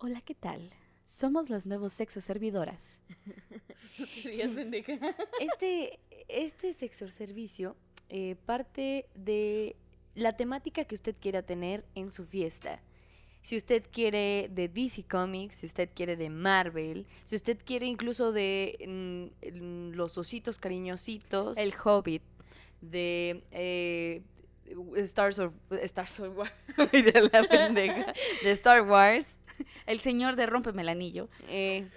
Hola, ¿qué tal? Somos los nuevos sexo servidoras. Este, este sexo servicio eh, parte de la temática que usted quiera tener en su fiesta. Si usted quiere de DC Comics, si usted quiere de Marvel, si usted quiere incluso de mm, mm, los ositos cariñositos, El Hobbit. de eh, Stars of Stars of War, de la pendeja, de Star Wars, El señor de Rómpeme el anillo. eh,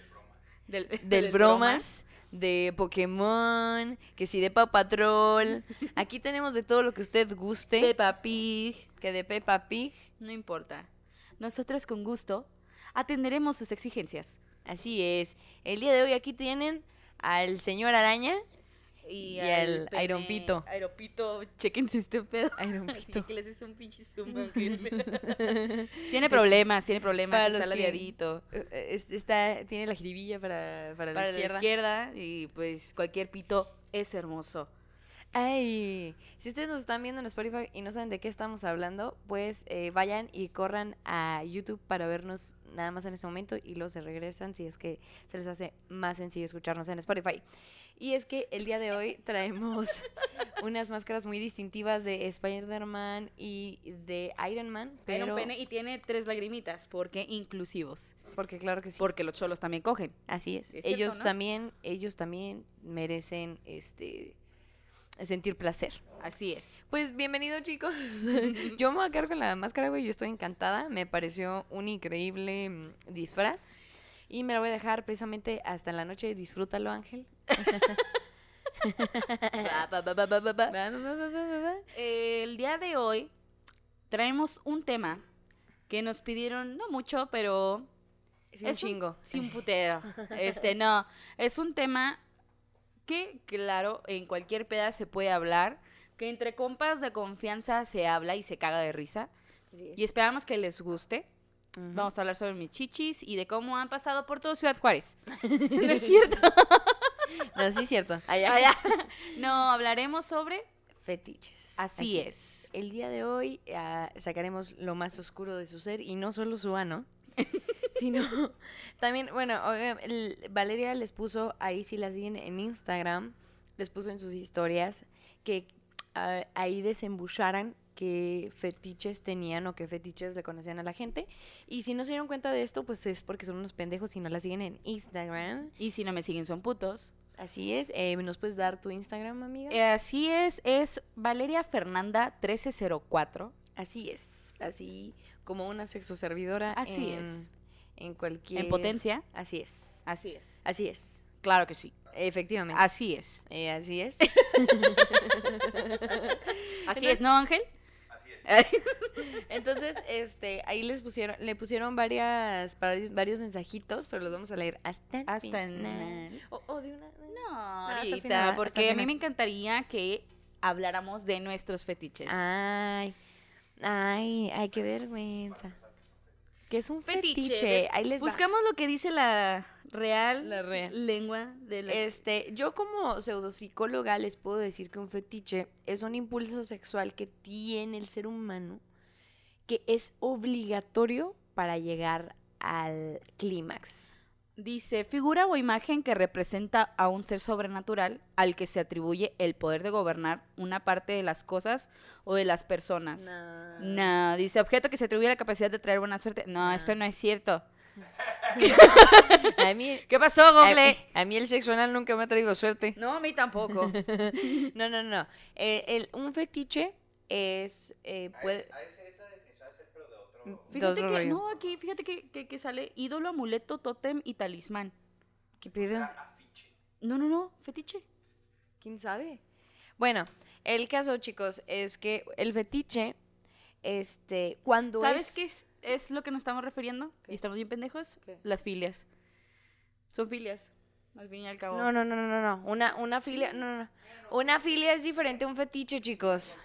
Del, del bromas, de Pokémon, que si de Paw Patrol. Aquí tenemos de todo lo que usted guste, Peppa Pig. que de Peppa Pig. No importa. Nosotros con gusto atenderemos sus exigencias. Así es. El día de hoy aquí tienen al señor Araña y, al pene- Iron Pito. Iron Pito, chequense este pedo. Iron Así Pito. que les hice un pinche zoom. Tiene problemas, tiene problemas. Para está ladeadito. Eh, eh, es- está, tiene la jiribilla para, para, Para la izquierda. izquierda y pues cualquier pito es hermoso. Ay, si ustedes nos están viendo en Spotify y no saben de qué estamos hablando, pues eh, vayan y corran a YouTube para vernos nada más en este momento y luego se regresan si es que se les hace más sencillo escucharnos en Spotify. Y es que el día de hoy traemos unas máscaras muy distintivas de Spider-Man y de Iron Man, Pero pero pene y tiene tres lagrimitas porque inclusivos. porque claro que sí. Porque los cholos también cogen. Así es. Es cierto, ellos ¿no? también, ellos también merecen este sentir placer. Así es. Pues bienvenido chicos. Yo me voy a quedar con la máscara, güey. Yo estoy encantada. Me pareció un increíble mm, disfraz. Y me la voy a dejar precisamente hasta la noche. Disfrútalo, Ángel. El día de hoy traemos un tema que nos pidieron, no mucho, pero Es un chingo. sí, un putero. Este, no, es un tema que, claro, en cualquier peda se puede hablar, que entre compas de confianza se habla y se caga de risa. Y esperamos que les guste. Vamos a hablar sobre mis chichis y de cómo han pasado por todo Ciudad Juárez. ¿No es cierto? No, sí es cierto. Ah, ya. No, hablaremos sobre... Fetiches. Así es. El día de hoy ah, sacaremos lo más oscuro de su ser y no solo su ano, sino también, bueno, Valeria les puso, ahí si la siguen en Instagram, les puso en sus historias que ah, ahí desembucharan qué fetiches tenían o qué fetiches le conocían a la gente. Y si no se dieron cuenta de esto, pues es porque son unos pendejos y no la siguen en Instagram. Y si no me siguen son putos. Así es. eh, ¿Nos puedes dar tu Instagram, amiga? Eh, Así es, es Valeria Fernanda 1304. Así es, así como una sexoservidora. Así en- es. En cualquier. En potencia. Así es, Así es. así es. Claro que sí. Efectivamente. Así es. Eh, así es. Así es, ¿no, Ángel? Entonces, este, ahí les pusieron, le pusieron varias, varios, varios mensajitos, pero los vamos a leer hasta el Hasta el final. O, o de una. No, hasta final, porque a mí final. me encantaría que habláramos de nuestros fetiches. Ay, ay, ay, qué vergüenza. Que es un Fetiche. fetiche. ¿ves? Ahí les va. Buscamos lo que dice la real, La real. lengua de la... Este, yo como pseudopsicóloga les puedo decir que un fetiche es un impulso sexual que tiene el ser humano que es obligatorio para llegar al clímax. Dice, figura o imagen que representa a un ser sobrenatural al que se atribuye el poder de gobernar una parte de las cosas o de las personas. No, dice objeto que se atribuye la capacidad de traer buena suerte. No, esto no es cierto. A mí, ¿Qué pasó, Google? a mí el sexo anal nunca me ha traído suerte. No, a mí tampoco. No, no, no. Eh, el- un fetiche es... eh, puede- Fíjate otro que, rollo. no, aquí, fíjate que, que, que sale ídolo, amuleto, tótem y talismán. ¿Qué pedo? No, no, no, fetiche. ¿Quién sabe? Bueno, el caso, chicos, es que el fetiche, este, cuando ¿Sabes es... qué es, es lo que nos estamos refiriendo? ¿Qué? ¿Y estamos bien pendejos? ¿Qué? Las filias. Son filias, al fin y al cabo. No, no, no, no, no, no. Una, una filia, no, no, no. Una filia es diferente a un fetiche, chicos.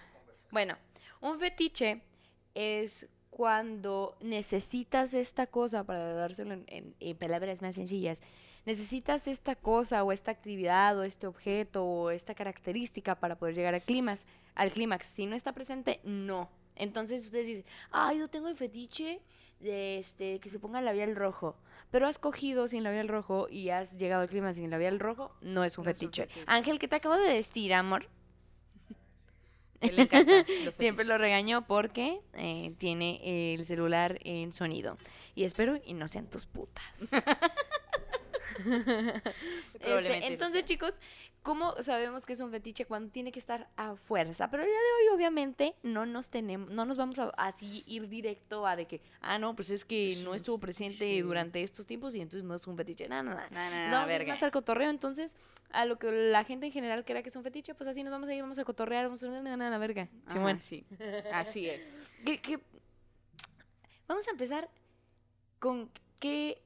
Bueno, un fetiche es cuando necesitas esta cosa, para dárselo en, en- en palabras más sencillas, necesitas esta cosa o esta actividad o este objeto o esta característica para poder llegar al clímax. Al clímax, si no está presente, no. Entonces ustedes dicen, ah, yo tengo el fetiche este, que se ponga labial rojo. Pero has cogido sin labial rojo y has llegado al clima sin labial rojo, no es un, fetiche. Ángel, ¿qué te acabo de decir, amor? Siempre lo regaño porque eh, tiene el celular en sonido. Y espero y no sean tus putas. Este, entonces, chicos, ¿cómo sabemos que es un fetiche cuando tiene que estar a fuerza? Pero el día de hoy, obviamente, no nos tenemos, no nos vamos a así ir directo a de que, ah, no, pues es que no estuvo presente durante estos tiempos y entonces no es un fetiche. No, no, no. No, no, vamos a ir al cotorreo. Entonces, a lo que la gente en general crea que es un fetiche, pues así nos vamos a ir, vamos a cotorrear, vamos a ir a la verga. sí, así es. Vamos a empezar con qué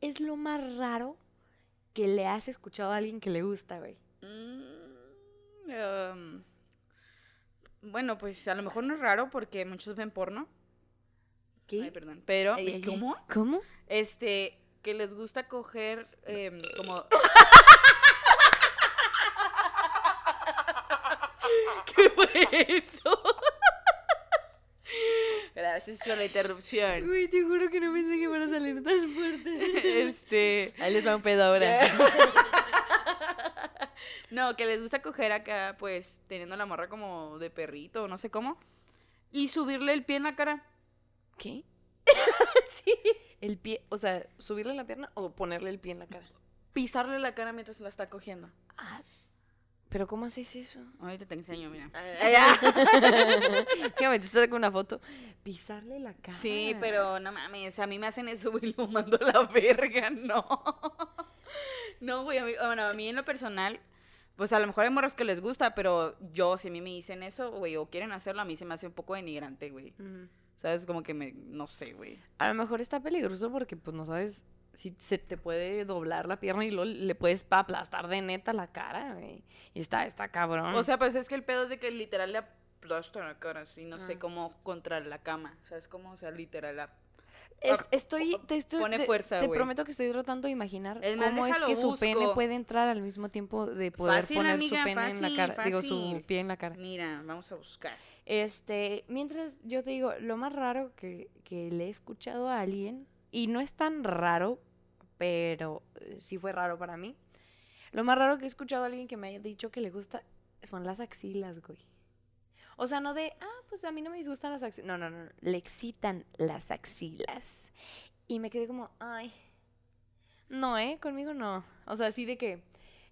es lo más raro que le has escuchado a alguien que le gusta, güey? Mm, em, bueno, pues a lo mejor no es raro porque muchos ven porno. ¿Qué? Ay, perdón. Pero, ¿cómo? ¿Cómo? Este, que les gusta coger em, como... ¿Qué fue eso? Gracias por la interrupción. Uy, te juro que no pensé que fuera a salir tan fuerte. Este. Ahí les va un pedo ahora. no, que les gusta coger acá, pues, teniendo la morra como de perrito, no sé cómo. Y subirle el pie en la cara. ¿Qué? sí. El pie, o sea, subirle la pierna o ponerle el pie en la cara. Pisarle la cara mientras la está cogiendo. Ah, ¿Pero cómo haces eso? Ahorita te enseño, mira. ¿Qué te saco una foto. Pisarle la cara. Sí, pero no mames, a mí me hacen eso, güey, lo mando a la verga, no. No, güey, a mí, bueno, a mí en lo personal, pues a lo mejor hay morros que les gusta, pero yo, si a mí me dicen eso, güey, o quieren hacerlo, a mí se me hace un poco denigrante, güey. ¿Sabes? Como que me, no sé, güey. A lo mejor está peligroso porque, pues, no sabes si se te puede doblar la pierna y le puedes aplastar de neta la cara, güey. Y está, está cabrón. O sea, pues es que el pedo es de que literal le aplastan la cara, así, no sé ah. cómo contra la cama. O sea, es como, o sea, literal la... estoy, te, pone fuerza, te, prometo que estoy tratando de imaginar cómo es que su pene puede entrar al mismo tiempo de poder poner su pene en la cara, digo, su pie en la cara. Mira, vamos a buscar. Este, mientras yo te digo, lo más raro que, que le he escuchado a alguien, y no es tan raro, pero eh, sí fue raro para mí. Lo más raro que he escuchado a alguien que me haya dicho que le gusta son las axilas, güey. O sea, no de, ah, pues a mí no me disgustan las axilas. No, no, no, le excitan las axilas. Y me quedé como, ay, no, ¿eh? Conmigo no. O sea, así de que,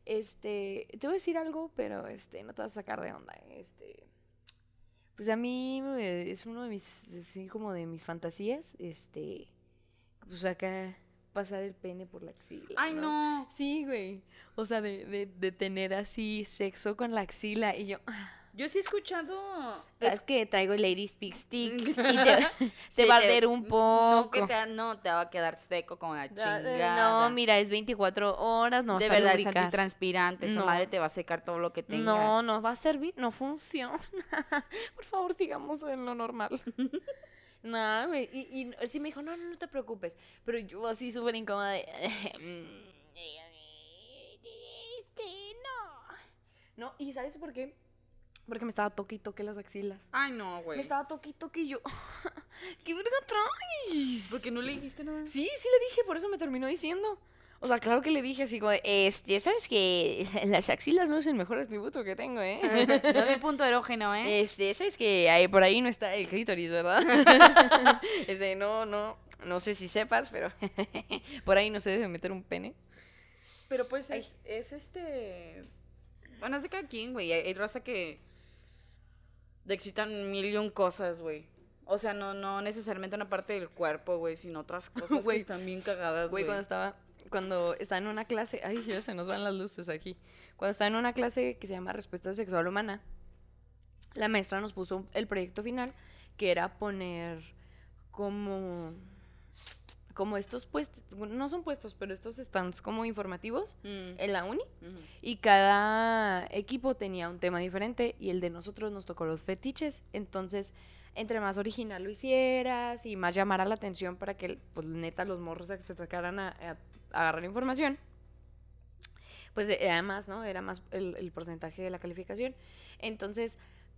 este, te voy a decir algo, pero, este, no te vas a sacar de onda, este. Pues a mí eh, es uno de mis, así como de mis fantasías, este, pues acá pasar el pene por la axila. Ay, no. Sí, güey. O sea, de, de, de, tener así sexo con la axila. Y yo. Yo sí he escuchado. Es que traigo Lady Speak Stick y te, va a arder un poco. No, que te, no, te va a quedar seco como la chingada. No, mira, es 24 horas, no De verdad, es antitranspirante. Esa madre te va a secar todo lo que tengas. No, no va a servir, no funciona. Por favor, sigamos en lo normal. No, güey. Y, y sí me dijo, no, no, no te preocupes. Pero yo así súper incómoda de... este, no. No, y ¿sabes por qué? Porque me estaba toque y toque las axilas. Ay, no, güey. Me estaba toque y toque y yo... ¿Qué verga traes? ¿Por qué no le dijiste nada? Sí, sí le dije, por eso me terminó diciendo. O sea, claro que le dije así como, este, ¿sabes que las axilas no es el mejor atributo que tengo, eh? no es mi punto erógeno, eh. Este, ¿sabes que ahí, por ahí no está el clítoris, verdad? este, no, no, no sé si sepas, pero por ahí no se debe meter un pene. Pero pues es, es, este... Bueno, es de cada quien, güey. Hay, raza que le excitan mil y un cosas, güey. O sea, no, no necesariamente una parte del cuerpo, güey, sino otras cosas que están bien cagadas, güey. cuando estaba cuando está en una clase, ay, ya se nos van las luces aquí. Cuando está en una clase que se llama Respuesta Sexual Humana, la maestra nos puso el proyecto final que era poner como como estos puestos, no son puestos, pero estos stands como informativos mm. en la uni. Y cada equipo tenía un tema diferente y el de nosotros nos tocó los fetiches. Entonces, entre más original lo hicieras y más llamara la atención para que, pues neta, los morros se tocaran a, agarrar información, pues era más, ¿no? Era más el, porcentaje de la calificación. Entonces,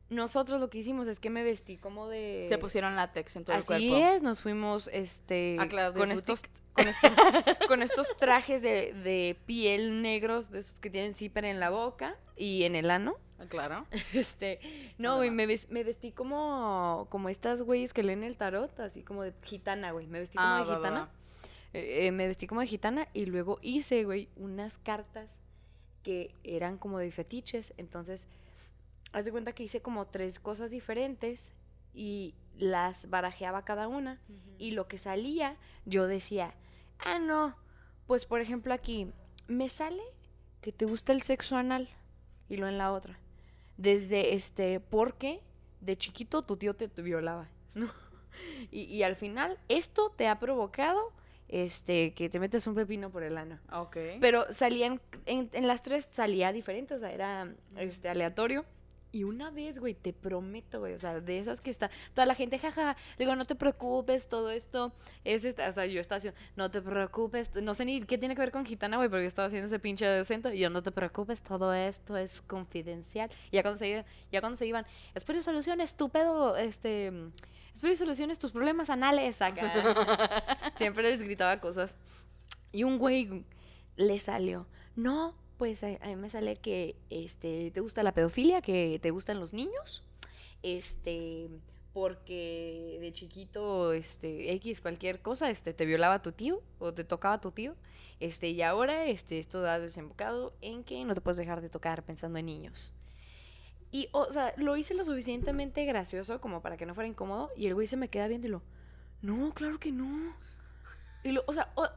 nosotros lo que hicimos es que me vestí como de... Se pusieron látex en todo Así el cuerpo. es, nos fuimos este con, estos, con, estos, con estos trajes de, de piel negros, de esos que tienen zipper en la boca y en el ano. Ah, Claro. Este, no, güey, me, ves- me vestí como, como estas güeyes que leen el tarot, así como de gitana, güey. Me vestí como Ah, de va, va, gitana. va. Eh, eh, me vestí como de gitana y luego hice, güey, unas cartas que eran como de fetiches. Entonces, haz de cuenta que hice como tres cosas diferentes y las barajeaba cada una. Y lo que salía, yo decía, ah, no, pues por ejemplo aquí, me sale que te gusta el sexo anal. Y lo en la otra. Desde este, porque de chiquito tu tío te, te violaba. ¿no? Y, y al final, esto te ha provocado este, que te metes un pepino por el ano. Ok. Pero salían, en, en las tres salía diferente, o sea, era este, aleatorio. Y una vez, güey, te prometo, güey, o sea, de esas que está toda la gente, jaja, le digo, no te preocupes, todo esto es, este, hasta yo estaba haciendo, no te preocupes, no sé ni qué tiene que ver con gitana, güey, porque estaba haciendo ese pinche acento, y yo, no te preocupes, todo esto es confidencial. Y ya cuando se, iban- ya cuando se iban, espero soluciones tu pedo, este, espero soluciones tus problemas anales acá. Siempre les gritaba cosas. Y un güey le salió, no, pues a, a mí me sale que este, te gusta la pedofilia, que te gustan los niños, este, porque de chiquito, este, X, cualquier cosa, este, te violaba tu tío o te tocaba tu tío, este, y ahora, este, esto ha desembocado en que no te puedes dejar de tocar pensando en niños. Y, o sea, lo hice lo suficientemente gracioso como para que no fuera incómodo, y el güey se me queda viendo y lo, no, claro que no. Y lo, o sea, o-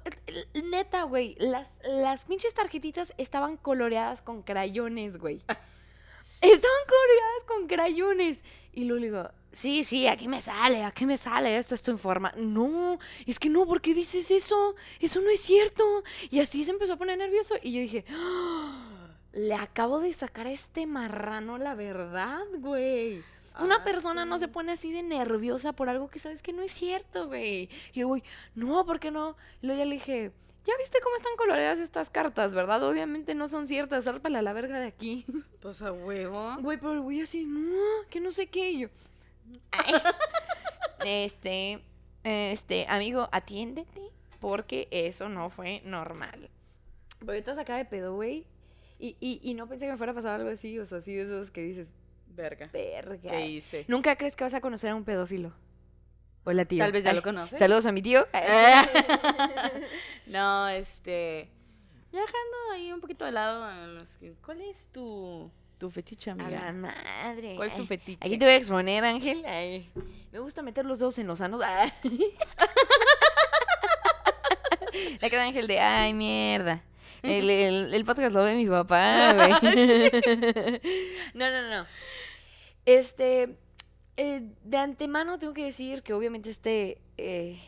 neta, güey, las, las pinches tarjetitas estaban coloreadas con crayones, güey. Estaban coloreadas con crayones. Y luego le digo, sí, sí, aquí me sale, aquí me sale, esto es tu informa. No, es que no, ¿por qué dices eso? Eso no es cierto. Y así se empezó a poner nervioso. Y yo dije, "Ah, le acabo de sacar a este marrano la verdad, güey. Una Ah, persona no se pone así de nerviosa por algo que sabes que no es cierto, güey. Y el güey, no, ¿por qué no? Y luego ya le dije, ya viste cómo están coloreadas estas cartas, ¿verdad? Obviamente no son ciertas, sálpala a la verga de aquí. Pues a huevo. Güey, pero el güey así, no, que no sé qué. Y yo, "Ay, este, este, amigo, atiéndete, porque eso no fue normal. Pero yo te sacaba de pedo, güey. Y, y, y no pensé que me fuera a pasar algo así, o sea, así de esos que dices, Verga. verga. ¿Qué hice? Nunca crees que vas a conocer a un pedófilo. Hola, tío. Tal vez ya Ay, lo conoces. Saludos a mi tío. no, este. Viajando ahí un poquito de lado. ¿Cuál es tu, tu fetiche, A la amiga? madre. ¿Cuál es tu fetiche? Aquí te voy a exponer, Ángel. Ay, me gusta meter los dedos en los sanos. La cara de Ángel de, ay, mierda. El, el, el podcast lo ve mi papá, güey. No, no, no. Este, eh, de antemano tengo que decir que obviamente este, eh,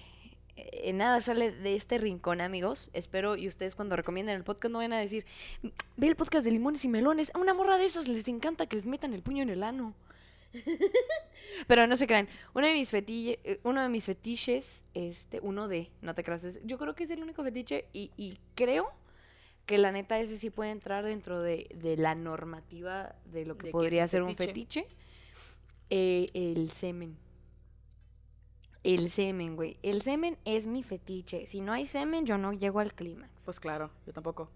eh, nada sale de este rincón, amigos. Espero y ustedes cuando recomienden el podcast no vayan a decir, ve el podcast de limones y melones. A una morra de esos les encanta que les metan el puño en el ano. Pero no se crean. Uno de mis fetille- eh, uno de mis fetiches, este, uno de, no te creas, yo creo que es el único fetiche y, y creo que la neta ese sí puede entrar dentro de, de la normativa de lo que ¿De podría ser un fetiche? Eh, el semen. El semen, güey. El semen es mi fetiche. Si no hay semen, yo no llego al clímax. Pues claro, yo tampoco.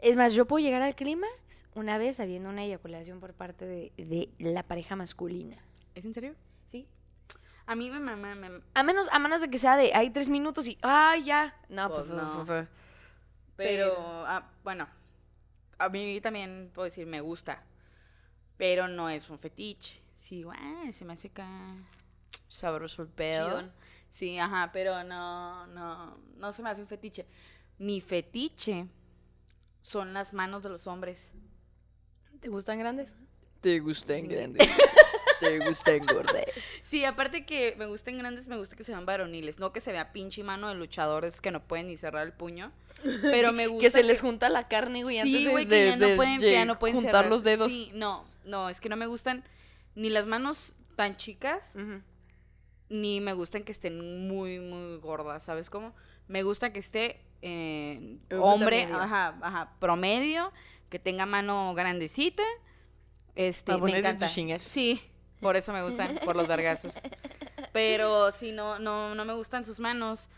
Es más, yo puedo llegar al clímax una vez habiendo una eyaculación por parte de, de la pareja masculina. ¿Es en serio? ¿Sí? A mí me mama, me, A menos, a menos de que sea de hay tres minutos y ¡ay, ya! No, Pues pues, no. pues, Pero, Pero- ah, bueno, a mí también puedo decir me gusta, pero no es un fetiche. Sí, bueno, se me hace acá sabroso el pedo. Chidón. Sí, ajá, pero no, no, no se me hace un fetiche. Mi fetiche son las manos de los hombres. ¿Te gustan grandes? Te gustan grandes. Te gustan gordas. Sí, aparte que me gusten grandes, me gusta que se vean varoniles, no que se vea pinche mano de luchadores que no pueden ni cerrar el puño. Pero me gusta Que se les junta la carne, güey, Sí, güey, de- que ya no de pueden, que ya no pueden juntar cerrar. los dedos. Sí, no, no, es que no me gustan ni las manos tan chicas, ni me gustan que estén muy, muy gordas, ¿sabes cómo? Me gusta que esté eh, hombre, promedio. ajá, ajá, promedio, que tenga mano grandecita. Este, me encanta. Sí, Por eso me gustan, por los vergazos. Pero si no, no, no me gustan sus manos,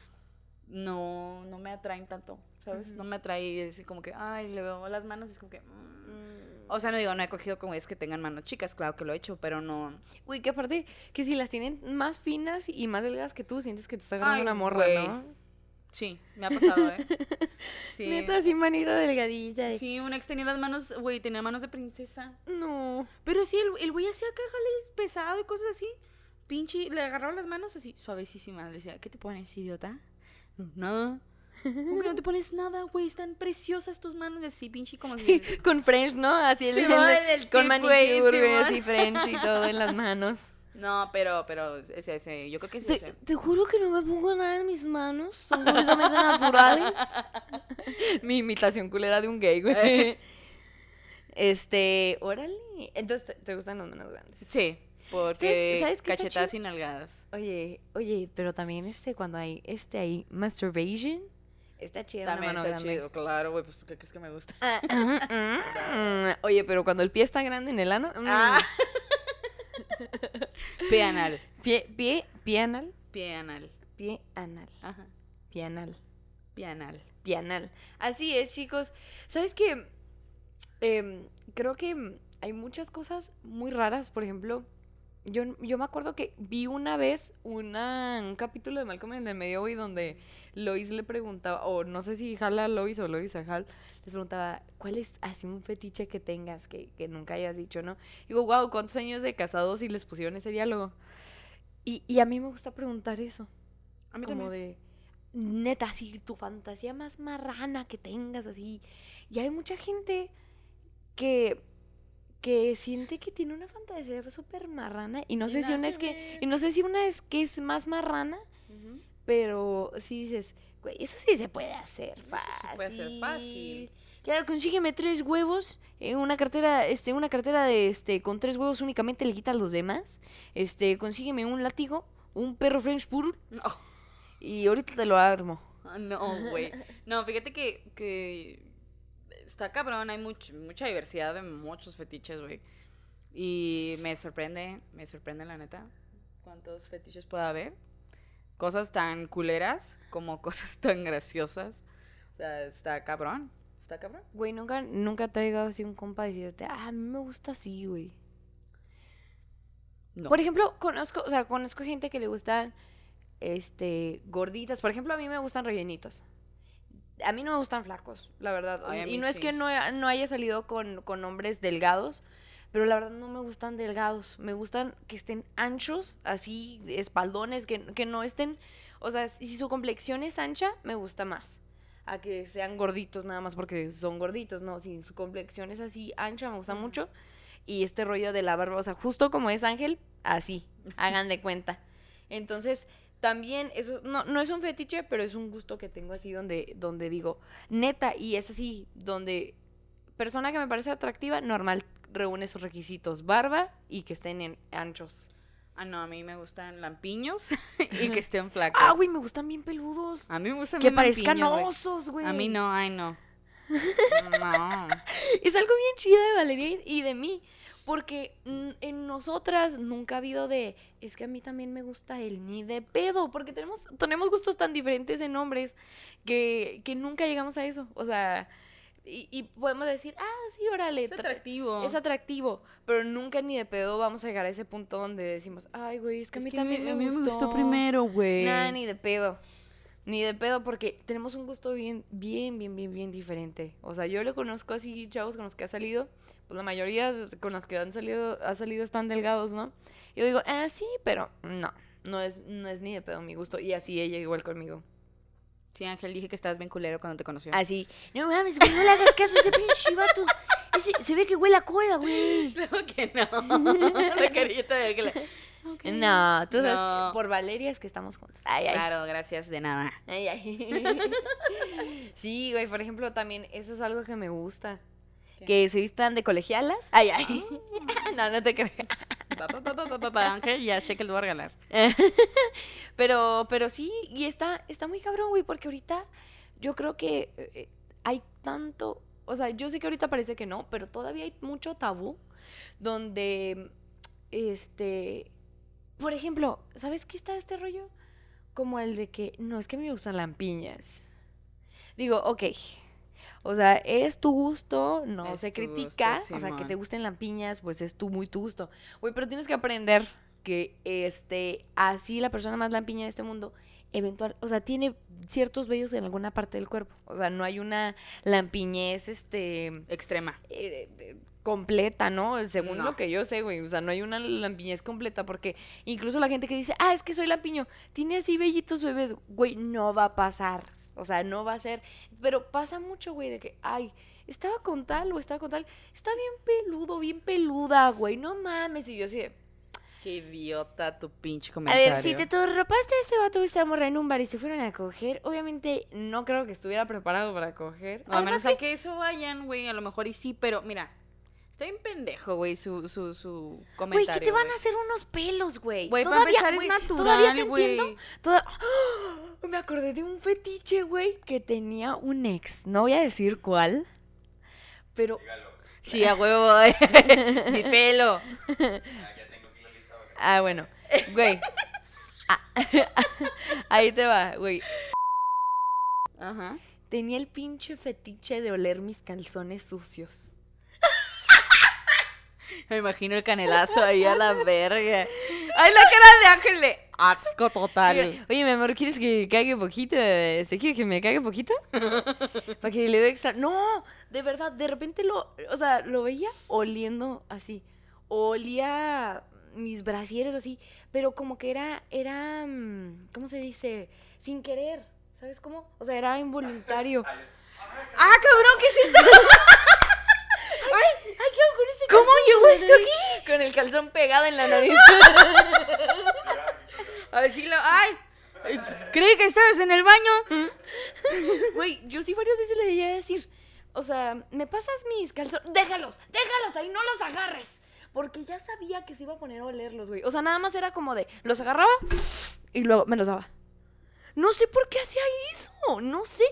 no, no me atraen tanto, ¿sabes? No me atrae, es como que, ay, le veo las manos, es como que... mm. O sea, no digo, no he cogido como es que tengan manos chicas, claro que lo he hecho, pero no... Uy, que aparte, que si las tienen más finas y más delgadas que tú, sientes que te está agarrando Ay, una morra. ¿no? Sí, me ha pasado, ¿eh? Sí. Neta, así manita delgadita. de- Sí, una ex tenía las manos, güey, tenía manos de princesa. No. Pero sí, el, el güey hacía cajales pesado y cosas así. Pinche, le agarraba las manos así, suavecísimas. Le decía, ¿qué te pones, idiota? "No, Nada. ¿Cómo que no te pones nada, güey? Están preciosas tus manos. Así, pinche, como si... con French, ¿no? Así el, el- el con manicure, güey, así French y todo en las manos. No, pero, pero, ese, ese, yo creo que sí, Te, ese. te juro que no me pongo nada en mis manos. Son completamente naturales. Mi imitación culera de un gay, güey. Este, órale. Entonces, ¿te, te gustan las manos grandes? Sí, porque ¿Sabes- cachetadas chido? y nalgadas. Oye, oye, pero también este, cuando hay este ahí, masturbation, está chida una También mano está grande. chido, claro, güey, pues ¿por qué crees que me gusta? Ah, Oye, pero cuando el pie está grande en el ano. mm, Ah. Pie anal. Pie, pie, pie anal. Pie anal. Pie anal. Ajá. Pie anal. Pie anal. Pie anal. Así es, chicos. ¿Sabes qué? Em, creo que hay muchas cosas muy raras. Por ejemplo, yo, yo me acuerdo que vi una vez una, un capítulo de Malcolm en el medio, güey, donde Lois le preguntaba, o no sé si Hal a Lois o Lois a Hal, les preguntaba, ¿cuál es así un fetiche que tengas que, que nunca hayas dicho, no? Digo, wow, ¿cuántos años de casados y les pusieron ese diálogo? Y, y a mí me gusta preguntar eso. A mí como también. de, neta, así, tu fantasía más marrana que tengas, así. Y hay mucha gente que, que siente que tiene una fantasía súper marrana. Y no sé si una es que, y no sé si una es que es más marrana, pero sí dices, güey, eso sí se puede hacer Eso fácil. sí puede ser fácil. Claro, consígueme tres huevos, en una cartera, este, una cartera de este, con tres huevos únicamente le quitas los demás. Este, consígueme un látigo, un perro French Poodle, No, y ahorita te lo armo. Ah, no, güey. No, fíjate que, que está cabrón, hay much- mucha diversidad de muchos fetiches, güey. Y me sorprende, me sorprende la neta, cuántos fetiches puede haber. Cosas tan culeras como cosas tan graciosas. O sea, está cabrón, está cabrón. Güey, nunca, nunca te ha llegado así un compa a decirte, ah, a mí me gusta así, güey. No. Por ejemplo, conozco, o sea, conozco gente que le gustan, este, gorditas. Por ejemplo, a mí me gustan rellenitos. A mí no me gustan flacos, la verdad. Ay, y no es que no, no haya salido con, con hombres delgados, pero la verdad no me gustan delgados. Me gustan que estén anchos, así, espaldones, que, que no estén... O sea, si su complexión es ancha, me gusta más. A que sean gorditos nada más porque son gorditos, no. Si su complexión es así ancha, me gusta mucho. Y este rollo de la barba, o sea, justo como es Ángel, así, hagan de cuenta. Entonces, también, eso no, no es un fetiche, pero es un gusto que tengo así donde, donde digo, neta, y es así, donde persona que me parece atractiva, normal, reúne sus requisitos, barba y que estén en anchos. Ah, no, a mí me gustan lampiños y que estén flacos. Ah, güey, me gustan bien peludos. A mí me gustan Que bien parezcan lampiños, osos, güey. A mí no, ay no. No. Es algo bien chido de Valeria y de mí. Porque mm, en nosotras nunca ha habido de, es que a mí también me gusta el ni de pedo, porque tenemos, tenemos gustos tan diferentes en hombres que, que nunca llegamos a eso. O sea, y, y podemos decir, ah, sí, órale. Es tra- atractivo. Es atractivo, pero nunca ni de pedo vamos a llegar a ese punto donde decimos, ay, güey, es que a mí también me, gustó. güey. Nada, ni de pedo. Ni de pedo, porque tenemos un gusto bien, bien, bien, bien, bien diferente. O sea, yo le conozco así chavos con los que ha salido, pues la mayoría con los que han salido, ha salido están delgados, ¿no? Yo digo, ah, sí, pero no, no es, no es ni de pedo mi gusto. Y así ella igual conmigo. Sí, Ángel, dije que estabas bien culero cuando te conoció. Así, no mames, güey, no le hagas caso a ese pinche vato. Ese- se ve que huele a cola, güey. Claro que no. La carita de que No, tú sabes, No. por Valeria es que estamos juntos. Ay, ay. Claro, gracias, de nada. Ay, ay. sí, güey, por ejemplo, también eso es algo que me gusta. ¿Qué? Que se vistan de colegialas. Ay, ay. no, no te pa, Ángel, ya sé que lo voy a regalar. pero, pero sí, y está, está muy cabrón, güey, porque ahorita yo creo que eh, hay tanto, o sea, yo sé que ahorita parece que no, pero todavía hay mucho tabú donde este, por ejemplo, ¿sabes qué está este rollo? Como el de que, no, es que me gustan lampiñas. Digo, ok. O sea, es tu gusto, no Es se gusto, critica. o sea, que te gusten lampiñas, pues es tu muy tu gusto. Güey, pero tienes que aprender que este, así la persona más lampiña de este mundo, eventual, o sea, tiene ciertos vellos en alguna parte del cuerpo. O sea, no hay una lampiñez, este, Extrema. eh, eh, completa, ¿no? Según No. lo que yo sé, güey. O sea, no hay una lampiñez completa porque incluso la gente que dice, ah, es que soy lampiño, tiene así vellitos bebés, güey, no va a pasar. O sea, no va a ser. Pero pasa mucho, güey, de que, ay, estaba con tal o estaba con tal, está bien peludo, bien peluda, güey, no mames. Y yo así, de, Qué idiota tu pinche a comentario. ver, si te torropaste a este vato, esta morra en un bar y se fueron a coger, obviamente no creo que estuviera preparado para coger. No, a menos Además, a que eso vayan, güey, a lo mejor y sí, pero mira, está bien pendejo, güey, su, su, su Güey, comentario. que te van a güey. hacer unos pelos, güey. Güey, para Todavía, empezar güey, es Todavía te natural, güey. entiendo. Toda- ¡Ah! Me acordé de un fetiche, güey, que tenía un ex. No voy a decir cuál, pero... Sí, a huevo, mi pelo. Ah, bueno. Güey. Ah, Ahí te va, güey. Ajá. Tenía el pinche fetiche de oler mis calzones sucios. Me imagino el canelazo ahí a la verga. Ay, la cara de Ángel de asco total. Oye, oye, mi amor, ¿quieres que cague poquito? ¿Se quiere que me cague poquito? Para que le dé extra. No, de verdad, de repente lo, o sea, lo veía oliendo así. Olía mis brasieres así, pero como que era, era, mm, ¿cómo se dice? Sin querer, ¿sabes cómo? O sea, era involuntario. Ah, cabrón, ¿qué es esto? ¡Ay, qué hago con ese ¿Cómo calzón llegó esto nariz? Con el calzón pegado en la nariz. A decirle, ay, creí que estabas en el baño. Güey, yo sí varias veces le llegué a decir, o sea, ¿me pasas mis calzones? Déjalos, déjalos ahí, no los agarres. Porque ya sabía que se iba a poner a olerlos, güey. O sea, nada más era como de, los agarraba y luego me los daba. No sé por qué hacía eso, no sé.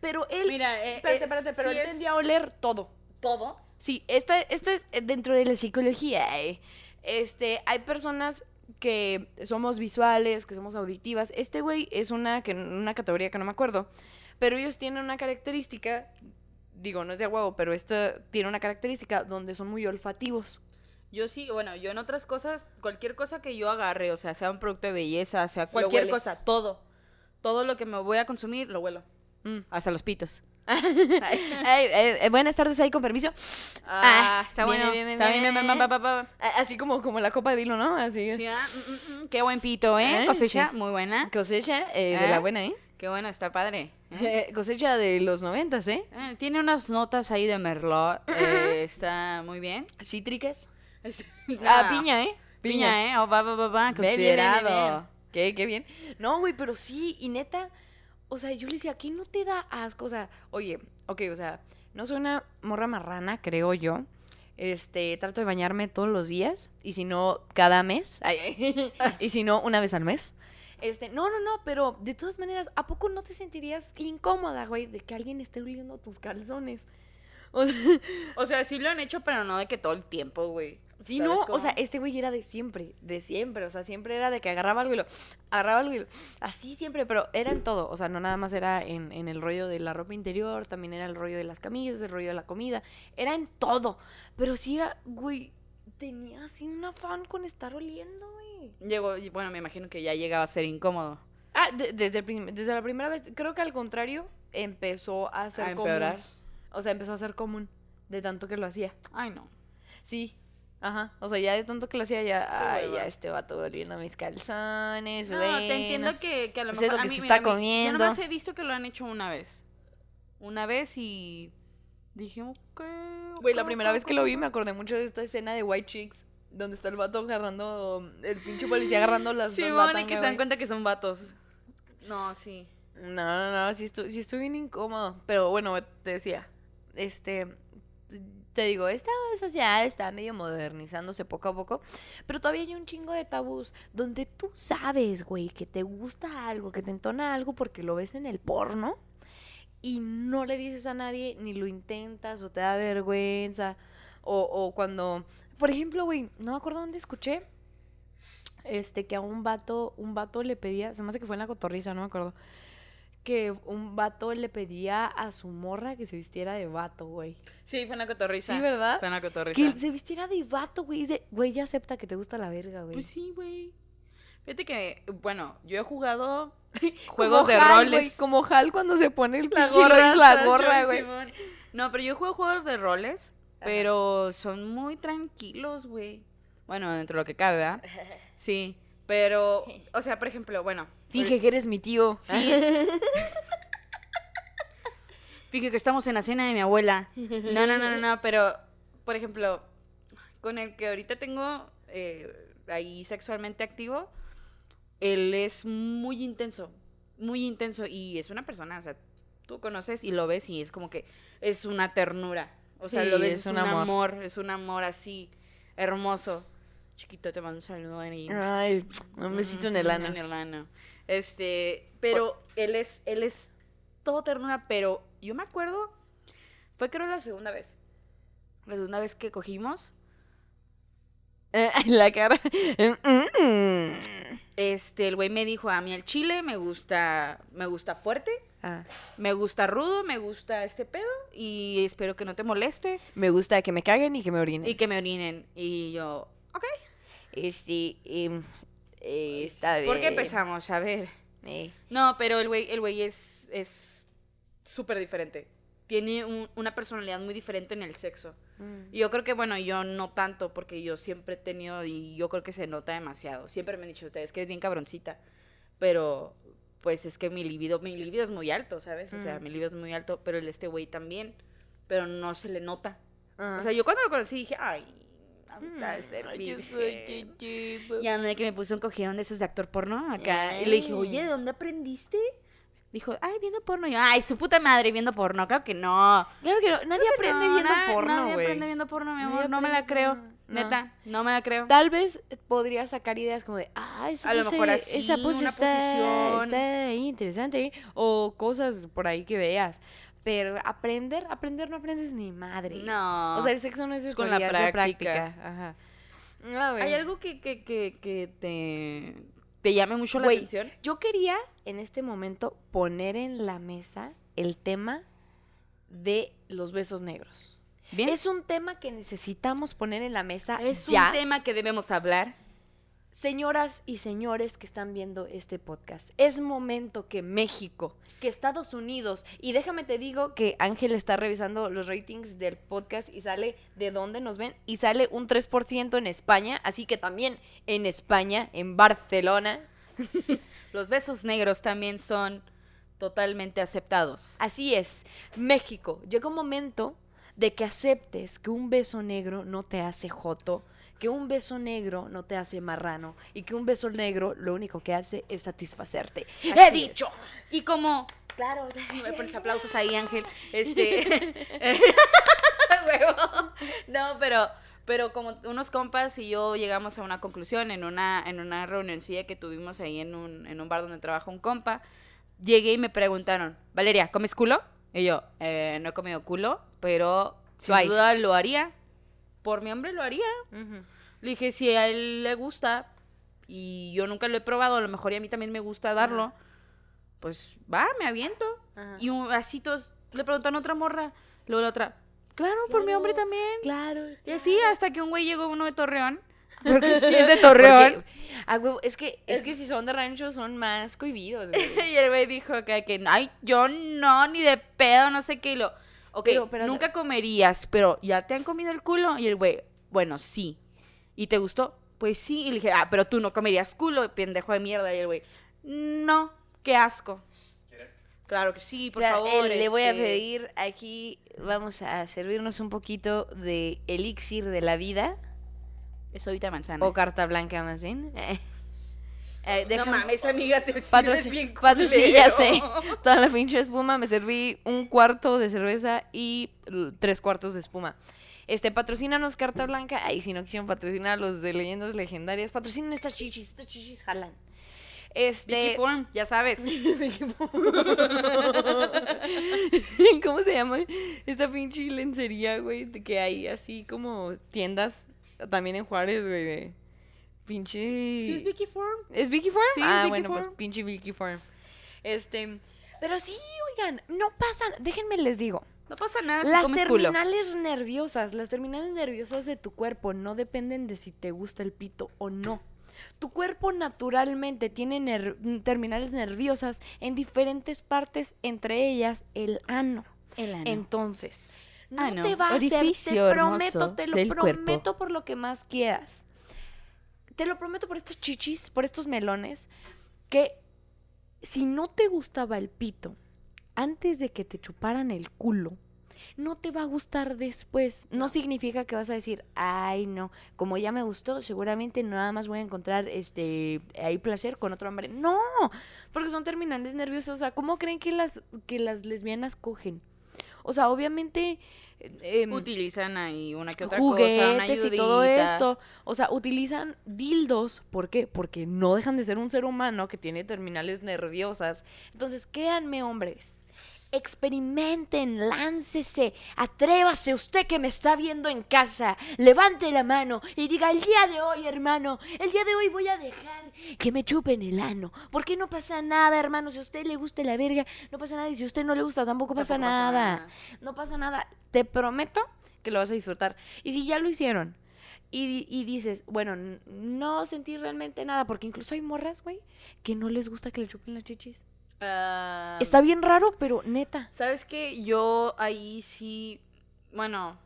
Pero él, Mira, eh, espérate, eh, espérate, pero sí él es- tendía a oler todo. Todo. Sí, este, este es eh, dentro de la psicología. eh. Este, hay personas que somos visuales, que somos auditivas. Este güey es una, que, una categoría que no me acuerdo. Pero ellos tienen una característica, digo, no es de huevo, pero esta tiene una característica donde son muy olfativos. Yo sí, bueno, yo en otras cosas, cualquier cosa que yo agarre, o sea, sea un producto de belleza, sea cualquier cosa, todo. Todo lo que me voy a consumir, lo huelo. Mm. Hasta los pitos. Ay, eh, eh, buenas tardes ahí, con permiso. Ah, Ah, está bueno. Ah, Así como, como la copa de vino, ¿no? Así. Sí, ah, mm, mm, mm, Qué buen pito, ¿eh? Ay, Cosecha, sí. muy buena. Cosecha eh, de ¿Eh? la buena, ¿eh? Qué bueno, está padre. Eh, Cosecha de los noventas, ¿eh? Eh, tiene unas notas ahí de merlot. está muy bien. Cítricas. Ah, Ah, piña, ¿eh? Piña, ¿eh? Oh, va, va, va, va. Bien, bien, bien. Qué, qué bien. No, güey, pero sí, y neta, o sea, yo le decía, ¿qué no te da asco? O sea, oye, ok, o sea, no soy una morra marrana, creo yo. Este, trato de bañarme todos los días, y si no, cada mes. Ay, y si no, una vez al mes. Este, no, no, no, pero de todas maneras, ¿a poco no te sentirías incómoda, güey, de que alguien esté oliendo tus calzones? O sea, O sea, sí lo han hecho, pero no de que todo el tiempo, güey. Sí, ¿Sabes no, cómo? o sea, este güey era de siempre, de siempre, o sea, siempre era de que agarraba algo y lo, agarraba algo y lo, así siempre, pero era en todo, o sea, no nada más era en, en el rollo de la ropa interior, también era el rollo de las camisas, el rollo de la comida, era en todo, pero sí era, güey, tenía así un afán con estar oliendo, güey. Llegó, bueno, me imagino que ya llegaba a ser incómodo. Ah, de- desde, el desde la primera vez, creo que al contrario, empezó a ser A común. O sea, empezó a ser común, de tanto que lo hacía. Ay, no. Sí. Ajá. O sea, ya de tanto que lo hacía, ya. Ay, ya este vato oliendo mis calzones. No, te entiendo que, que a lo Sé mejor lo a que mí, se mira, está a mí- Yo comiendo. nomás he visto que lo han hecho una vez. Una vez y dije, ok. Güey, la primera vez que lo vi me acordé mucho de esta escena de White Chicks. Donde está el vato agarrando. El pinche policía agarrando las. Sí, bueno, y que se dan cuenta que son vatos. No, sí. No, no, no, sí estoy, sí estoy bien incómodo. Pero bueno, te decía, este, te digo, esta sociedad está medio modernizándose poco a poco, pero todavía hay un chingo de tabús donde tú sabes, güey, que te gusta algo, que te entona algo porque lo ves en el porno y no le dices a nadie, ni lo intentas o te da vergüenza. O, o cuando por ejemplo, güey, no me acuerdo dónde escuché. Este, que a un vato, un vato le pedía, se me hace que fue en la cotorriza, no me acuerdo. Que un vato le pedía a su morra que se vistiera de vato, güey. Sí, fue una cotorriza. Sí, ¿verdad? Fue una cotorriza. Que se vistiera de vato, güey. Dice, Güey, ya acepta que te gusta la verga, güey. Pues sí, güey. Fíjate que, bueno, yo he jugado juegos Como de Hal, roles. como Hal cuando se pone el La gorra, la gorra, güey. No, pero yo juego juegos de roles, pero son muy tranquilos, güey. Bueno, dentro de lo que cabe, ¿verdad? Sí, pero, o sea, por ejemplo, bueno. Finge que eres mi tío. Sí. Fíjate que estamos en la cena de mi abuela. No, no, no, no, no, pero, por ejemplo, con el que ahorita tengo eh, ahí sexualmente activo, él es muy intenso, muy intenso y es una persona, o sea, tú conoces y lo ves y es como que es una ternura. O sea, Sí, lo ves, es un amor. amor. es un amor así, hermoso. Chiquito, te mando un saludo ahí. Ay, un besito en el ano. En el ano. Este, pero él es, él es todo ternura, pero yo me acuerdo, fue creo la segunda vez. La segunda vez que cogimos, Eh, la cara. Este, el güey me dijo, a mí el chile me gusta, me gusta fuerte, Ah, me gusta rudo, me gusta este pedo, y espero que no te moleste, me gusta que me caguen y que me orinen. y que me orinen. Y yo, ok. Este, em, eh, está bien. ¿Por qué empezamos? A ver. Eh, No, pero el güey, el güey es, es súper diferente. Tiene un- una personalidad muy diferente en el sexo. mm. Y yo creo que, bueno, yo no tanto, porque yo siempre he tenido, y yo creo que se nota demasiado. Siempre me han dicho ustedes que es bien cabroncita. Pero, pues es que mi libido, mi libido es muy alto, ¿sabes? O sea, Mm. mi libido es muy alto, pero el este güey también. Pero no se le nota. Ah. O sea, yo cuando lo conocí dije, ay, de Mm, ser ay, yo virgen". soy chichipo. Ya no de que me puso un cogidón de esos de actor porno acá. Y le dije, oye, ¿de dónde aprendiste? Dijo, ay, viendo porno. Y yo, ay, su puta madre, viendo porno. Claro que no. Claro que no, nadie aprende No, viendo na- porno, Nadie güey. aprende viendo porno, mi Nadie amor. No me la creo. no. Neta, no me la creo. Tal vez podría sacar ideas como de, ah, esa A lo mejor así, esa pose una está, posición. está interesante. O cosas por ahí que veas. Pero aprender, aprender no aprendes ni madre. No. O sea, el sexo no es, Es con la es de práctica. Ajá. No. ¿Hay algo que, que, que, que te, te llame mucho la atención? Yo quería en este momento poner en la mesa el tema de los besos negros. Bien. Es un tema que necesitamos poner en la mesa Es ya. un tema que debemos hablar. Señoras y señores que están viendo este podcast, es momento que México, que Estados Unidos, y déjame te digo que Ángel está revisando los ratings del podcast y sale de dónde nos ven, y sale un 3% en España, así que también en España, en Barcelona, Los besos negros también son totalmente aceptados. Así es, México, llega un momento de que aceptes que un beso negro no te hace joto, que un beso negro no te hace marrano y que un beso negro lo único que hace es satisfacerte. ¡He dicho! Y como, claro, me pones aplausos ahí, Ángel. Este. Huevo. no, pero, pero como unos compas y yo llegamos a una conclusión en una, en una reunioncilla que tuvimos ahí en un, en un bar donde trabaja un compa. Llegué y me preguntaron, Valeria, ¿comes culo? Y yo, "Eh, no he comido culo, pero sin Twice. duda lo haría. Por mi hombre lo haría. Le dije, si a él le gusta y yo nunca lo he probado, a lo mejor y a mí también me gusta darlo, pues va, me aviento. Y un- así todos le preguntan a otra morra, luego la otra, claro, por mi hombre también. Claro. Y así hasta que un güey llegó uno de Torreón. Porque sí es de Torreón. Porque, ah, huevo, es que, es que si son de rancho son más cohibidos, güey. y el güey dijo que, que, ay, yo no, ni de pedo, no sé qué. Y lo, ok, Pero- pero- nunca comerías, pero ¿ya te han comido el culo? Y el güey, bueno, sí. ¿Y te gustó? Pues sí. Y le dije, ah, pero tú no comerías culo, pendejo de mierda. Y el güey, no, qué asco. Claro que sí, por Claro, favor. eh, le voy a este, pedir aquí, vamos a servirnos un poquito de elixir de la vida. Es ahorita manzana. O carta blanca más bien. Eh, no mames, amiga, te sirves bien patro- sí, ya culero. sé. Toda la pinche espuma. Me serví un cuarto de cerveza y tres cuartos de espuma. Este, patrocínanos Carta Blanca. Ay, si no quisieron patrocinar a los de leyendas legendarias, patrocinan estas chichis. Estas chichis jalan. Este. Vicky Form, ya sabes. ¿Cómo se llama? Esta pinche lencería, güey, de que hay así como tiendas también en Juárez, güey, de pinche... ¿Sí es Vicky Form? ¿Es Vicky Form? Sí, ah, Vicky bueno, pues pinche Vicky Form. Este, pero sí, oigan, no pasa, déjenme les digo. No pasa nada si Las comes culo. terminales nerviosas, las terminales nerviosas de tu cuerpo no dependen de si te gusta el pito o no. Tu cuerpo naturalmente tiene ner- terminales nerviosas en diferentes partes, entre ellas el ano. El ano. Entonces, no Ano, te va a hacer, te prometo, te lo cuerpo. prometo por lo que más quieras. Te lo prometo por estos chichis, por estos melones, que si no te gustaba el pito antes de que te chuparan el culo, no te va a gustar después. No, significa que vas a decir, ay, no, como ya me gustó, seguramente nada más voy a encontrar este ahí placer con otro hombre. No, porque son terminales nerviosas. O sea, ¿cómo creen que las, que las lesbianas cogen? O sea, obviamente. eh, em, Utilizan ahí una que otra cosa, una juguetes y todo esto. O sea, utilizan dildos. ¿Por qué? Porque no dejan de ser un ser humano que tiene terminales nerviosas. Entonces, créanme, hombres. Experimenten, láncese, atrévase usted que me está viendo en casa, levante la mano y diga, el día de hoy, hermano, el día de hoy voy a dejar que me chupen el ano, porque no pasa nada, hermano, si a usted le gusta la verga, no pasa nada, y si a usted no le gusta, tampoco pasa Tampoco pasa nada. No pasa nada. Te prometo que lo vas a disfrutar. Y si ya lo hicieron y, y dices, bueno, no sentí realmente nada, porque incluso hay morras, güey, que no les gusta que le chupen las chichis. Está bien raro, pero neta. ¿Sabes qué? Yo ahí sí, bueno,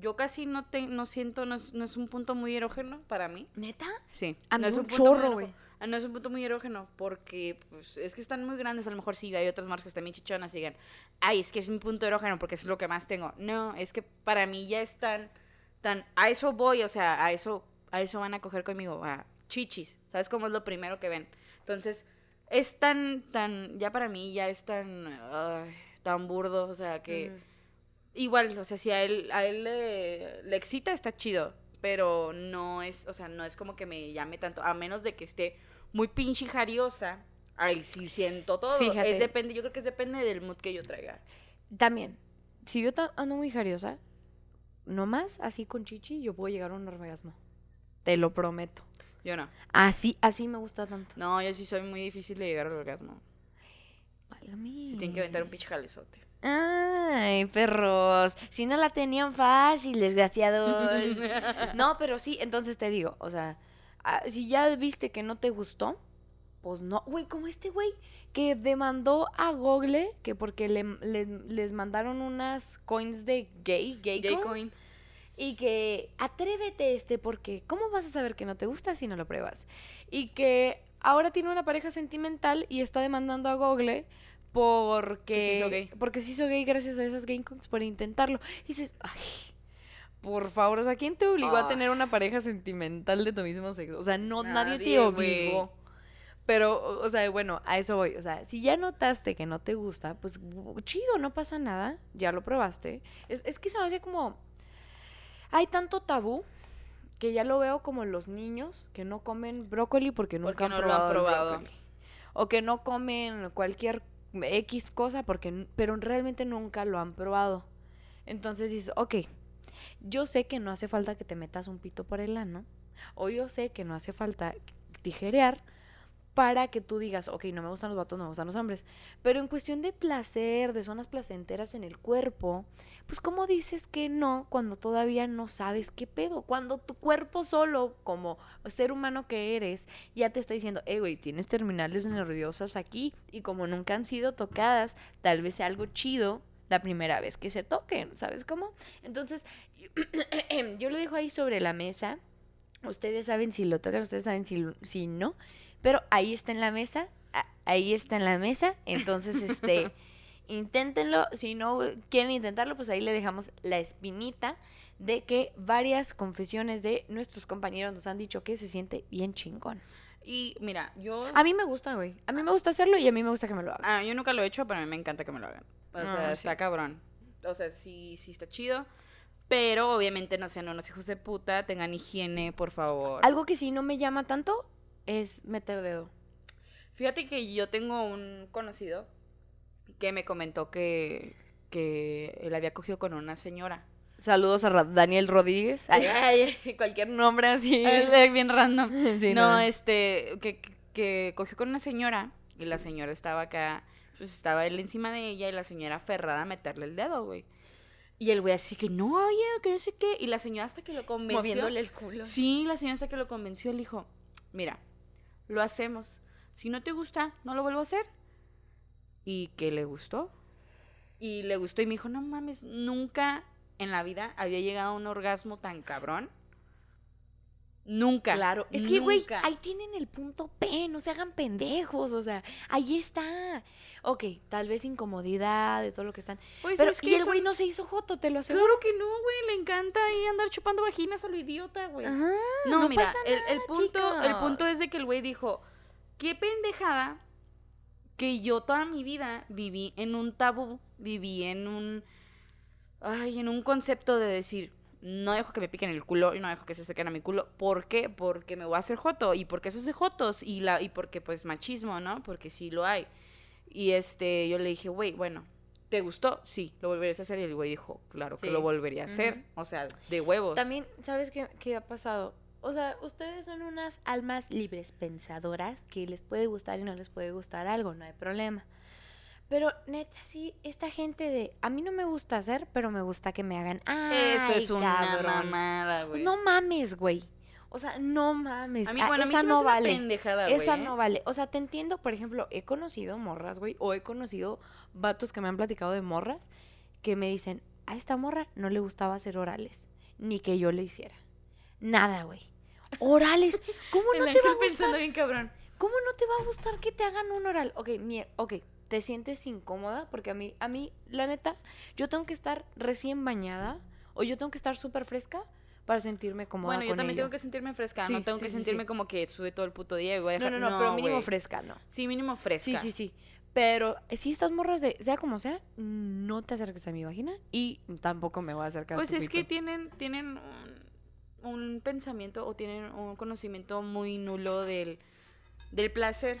yo casi no te, no siento, no es, no es un punto muy erógeno para mí. ¿Neta? Sí. A no es un chorro, güey. Ah, No es un punto muy erógeno porque pues, es que están muy grandes. A lo mejor sí, hay otras marcas que están bien chichonas y digan, ay, es que es mi punto erógeno porque es lo que más tengo. No, es que para mí ya están tan, a eso voy, o sea, a eso, a eso van a coger conmigo, a chichis. ¿Sabes cómo es lo primero que ven? Entonces, es tan, tan, ya para mí ya es tan, tan burdo, o sea, que... Igual, o sea, si a él, a él le, le excita, está chido. Pero no es, o sea, no es como que me llame tanto. A menos de que esté muy pinche jariosa. Ay, sí siento todo. Fíjate. Es depende, yo creo que es depende del mood que yo traiga. También, si yo ando muy jariosa, nomás así con chichi, yo puedo llegar a un orgasmo. Te lo prometo. Yo no. Así, así me gusta tanto. No, yo sí soy muy difícil de llegar al orgasmo. Válgame. Se tienen que aventar un pinche jalezote. Ay, perros. Si no la tenían fácil, desgraciados. no, pero sí, entonces te digo, o sea, ah, si ya viste que no te gustó, pues no. Güey, como este güey que demandó a Google que porque le, le- les mandaron unas coins de gay, gay, Gay coins, coin. Y que atrévete este, porque ¿cómo vas a saber que no te gusta si no lo pruebas? Y que ahora tiene una pareja sentimental y está demandando a Google porque Que se hizo gay. porque se hizo gay gracias a esas coins por intentarlo. Y dices, ay, por favor, o sea, ¿quién te obligó a Ay. tener una pareja sentimental de tu mismo sexo? O sea, no nadie, te Nadie, obligó. Pero, o sea, bueno, a eso voy. O sea, si ya notaste que no te gusta, pues chido, no pasa nada. Ya lo probaste. Es, es que se me hace como. Hay tanto tabú que ya lo veo como los niños que no comen brócoli porque nunca Porque han no lo han probado, el probado. brócoli. O que no comen cualquier X cosa porque pero realmente nunca lo han probado. Entonces dices, ok, yo sé que no hace falta que te metas un pito por el ano, o yo sé que no hace falta tijerear para que tú digas, ok, no me gustan los vatos, no me gustan los hombres. Pero en cuestión de placer, de zonas placenteras en el cuerpo, pues ¿cómo dices que no cuando todavía no sabes qué pedo? Cuando tu cuerpo solo, como ser humano que eres, ya te está diciendo, eh, güey, tienes terminales nerviosas aquí y como nunca han sido tocadas, tal vez sea algo chido la primera vez que se toquen, ¿sabes cómo? Entonces, yo lo dejo ahí sobre la mesa. Ustedes saben si lo tocan, ustedes saben si, si no, pero ahí está en la mesa, ahí está en la mesa, entonces, este, inténtenlo, si no quieren intentarlo, pues ahí le dejamos la espinita de que varias confesiones de nuestros compañeros nos han dicho que se siente bien chingón. Y mira, yo. A mí me gusta, güey. A mí me gusta hacerlo y a mí me gusta que me lo hagan. Ah, yo nunca lo he hecho, pero a mí me encanta que me lo hagan. O sea, Ah, está sí. cabrón. O sea, sí, sí está chido. Pero obviamente no sean unos hijos de puta, tengan higiene, por favor. Algo que sí no me llama tanto es meter dedo. Fíjate que yo tengo un conocido que me comentó que, que él había cogido con una señora. Saludos a Daniel Rodríguez. Ay, ay, cualquier nombre así. Bien random. Sí, no, no. este, que, que cogió con una señora y la señora estaba acá, pues estaba él encima de ella y la señora aferrada a meterle el dedo, güey. Y el güey así que no, oye, que no sé qué. Y la señora hasta que lo convenció. Moviéndole el culo. Sí, la señora hasta que lo convenció, le dijo, mira, lo hacemos. Si no te gusta, no lo vuelvo a hacer. Y que le gustó. Y le gustó y me dijo, no mames, nunca en la vida había llegado a un orgasmo tan cabrón. Nunca. Claro, es que, güey, ahí tienen el punto P, no se hagan pendejos, o sea, ahí está. Ok, tal vez incomodidad de todo lo que están. Pues pero, es que y el son- güey no se hizo joto, te lo aseguro. Claro que no, güey, le encanta ahí andar chupando vaginas a lo idiota, güey. No, no mira, pasa el, punto, el punto es de que el güey dijo, qué pendejada que yo toda mi vida viví en un tabú, viví en un, ay, en un concepto de decir, no dejo que me piquen el culo y no dejo que se sequen a mi culo. ¿Por qué? Porque me voy a hacer joto y porque eso es de jotos y la y porque pues machismo, ¿no? Porque sí lo hay. Y este, yo le dije, güey, bueno, ¿te gustó? Sí, lo volverías a hacer y el güey dijo, claro que lo volvería a hacer, o sea, de huevos. También, ¿sabes qué, qué ha pasado? O sea, ustedes son unas almas libres pensadoras que les puede gustar y no les puede gustar algo, no hay problema. Pero neta, sí, esta gente de, a mí no me gusta hacer, pero me gusta que me hagan. Eso "Ay, es una cabrón". mamada, güey. No mames, güey. O sea, no mames. A mí, Ah, bueno, a mí esa no hace una vale. pendejada, güey. Esa ¿eh? no vale. O sea, te entiendo, por ejemplo, he conocido morras, güey, o he conocido vatos que me han platicado de morras que me dicen, a esta morra no le gustaba hacer orales, ni que yo le hiciera. Nada, güey. Orales. ¿Cómo El no te va a gustar? pensando bien cabrón. ¿Cómo no te va a gustar que te hagan un oral? Ok, mi, ok, te sientes incómoda porque a mí, a mí, la neta, yo tengo que estar recién bañada o yo tengo que estar súper fresca para sentirme cómoda Bueno, yo con también tengo que sentirme fresca. Sí, no tengo sí, que sí, sentirme como que sube todo el puto día y voy a No, dejar... no, no, pero mínimo fresca, no. Sí, mínimo fresca. Sí, sí, sí. Pero si estas morras de, sea como sea, no te acerques a mi vagina y tampoco me voy a acercar a Pues es que tienen, tienen un, un pensamiento o tienen un conocimiento muy nulo del, del placer.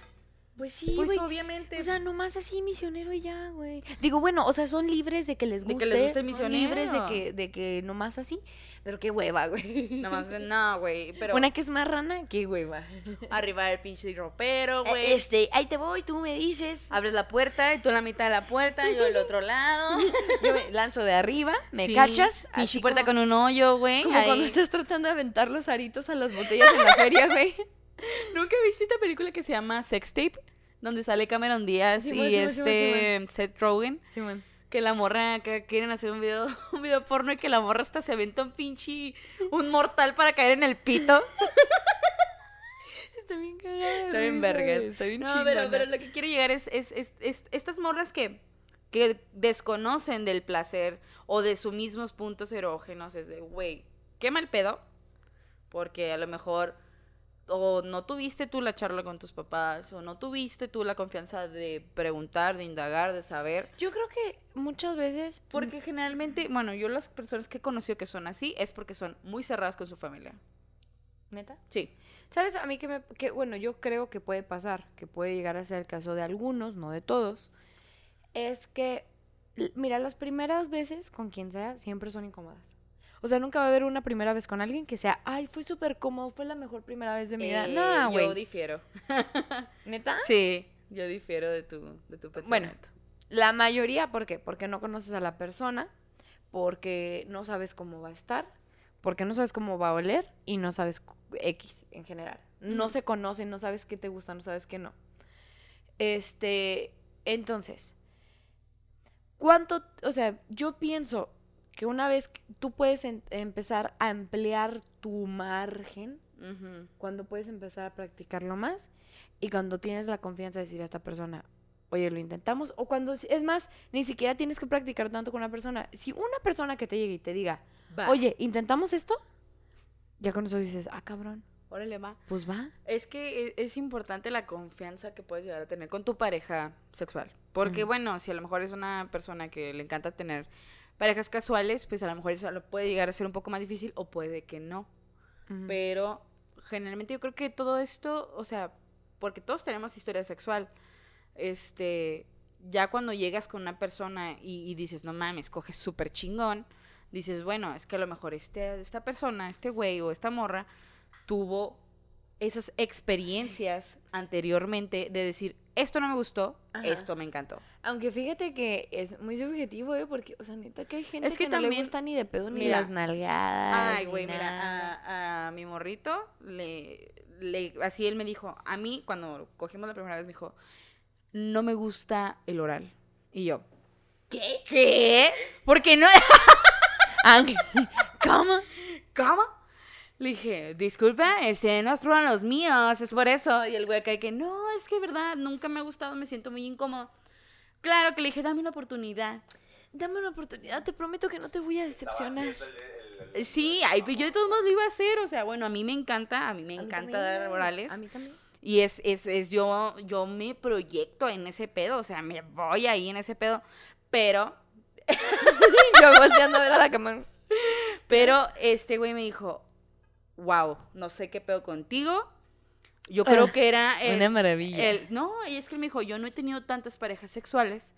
Pues sí, pues güey. obviamente. O sea, nomás así misionero y ya, güey. Digo, bueno, o sea, son libres de que les De guste. que les guste el son libres de que, de que nomás así. Pero qué hueva, güey. Nomás, no, güey. Pero Una que es más rana, qué hueva. arriba el pinche ropero, güey. Eh, Este, ahí te voy, tú me dices. Abres la puerta y tú la mitad de la puerta, yo del otro lado. Yo me lanzo de arriba, me Sí, cachas. Pinche Así puerta como, con un hoyo, güey. como ahí. cuando estás tratando de aventar los aritos a las botellas en la feria, güey. ¿Nunca viste esta película que se llama Sex Tape? Donde sale Cameron Díaz y Simón, este Seth Rogen. Simón. Que la morra que quieren hacer un video, un video porno y que la morra hasta se aventa un pinche un mortal para caer en el pito. Está bien cagada. Está bien vergas. Está bien No, pero, pero lo que quiero llegar es, es, es- es- estas morras que, que desconocen del placer o de sus mismos puntos erógenos. Es de, güey, qué mal pedo. Porque a lo mejor o no tuviste tú la charla con tus papás o no tuviste tú la confianza de preguntar, de indagar, de saber. Yo creo que muchas veces. Porque generalmente, bueno, yo las personas que he conocido que son así es porque son muy cerradas con su familia. ¿Neta? Sí. ¿Sabes? A mí que me. Que, bueno, yo creo que puede pasar, que puede llegar a ser el caso de algunos, no de todos. Es que. Mira, las primeras veces con quien sea siempre son incómodas. O sea, nunca va a haber una primera vez con alguien que sea, ay, fue súper cómodo, fue la mejor primera vez de mi vida. Eh, No, Yo güey. difiero. ¿Neta? Sí, yo difiero de tu, de tu Bueno. La mayoría, ¿por qué? Porque no conoces a la persona, porque no sabes cómo va a estar, porque no sabes cómo va a oler y no sabes X en general. No se conocen, no sabes qué te gusta, no sabes qué no. Este, entonces, ¿cuánto, o sea, yo pienso que una vez que tú puedes en- empezar a emplear tu margen, cuando puedes empezar a practicarlo más y cuando tienes la confianza de decir a esta persona, oye, lo intentamos, o cuando, es más, ni siquiera tienes que practicar tanto con una persona. Si una persona que te llegue y te diga, Va. oye, ¿intentamos esto? Ya con eso dices, ah, cabrón, órale, va. pues va. Es que e- es importante la confianza que puedes llegar a tener con tu pareja sexual. Porque, bueno, si a lo mejor es una persona que le encanta tener parejas casuales, pues a lo mejor eso lo puede llegar a ser un poco más difícil o puede que no. Pero generalmente yo creo que todo esto, o sea, porque todos tenemos historia sexual, este, ya cuando llegas con una persona y, y dices, no mames, coges súper chingón, dices, bueno, es que a lo mejor este, esta persona, este güey o esta morra tuvo esas experiencias anteriormente de decir, esto no me gustó, Ajá. esto me encantó. Aunque fíjate que es muy subjetivo, ¿eh? Porque, o sea, neta que hay gente Es que que, no le también- gusta ni de pedo ni mira, las nalgadas. Ay, ni güey, mira, a, a mi morrito, le, le, así él me dijo, a mí cuando cogimos la primera vez me dijo, no me gusta el oral. Y yo, ¿Qué? ¿qué? Porque no... ¿Cómo? ¿Cómo? Le dije, disculpa, ese no fueron los míos, es por eso. Y el güey acá que, no, es que verdad, nunca me ha gustado, me siento muy incómodo. Claro que le dije, dame una oportunidad. Dame una oportunidad, te prometo que no te voy a decepcionar. Sí, ay, pero yo de todos modos lo iba a hacer, o sea, bueno, a mí me encanta, a mí me A mí encanta también, dar orales. A mí también. Y es, es, es yo, yo me proyecto en ese pedo, o sea, me voy ahí en ese pedo, pero, Yo volteando a ver a la cama. pero este güey me dijo, wow, no sé qué pedo contigo. Yo creo Ah, que era el, Una maravilla. el- no, y es que él me dijo, yo no he tenido tantas parejas sexuales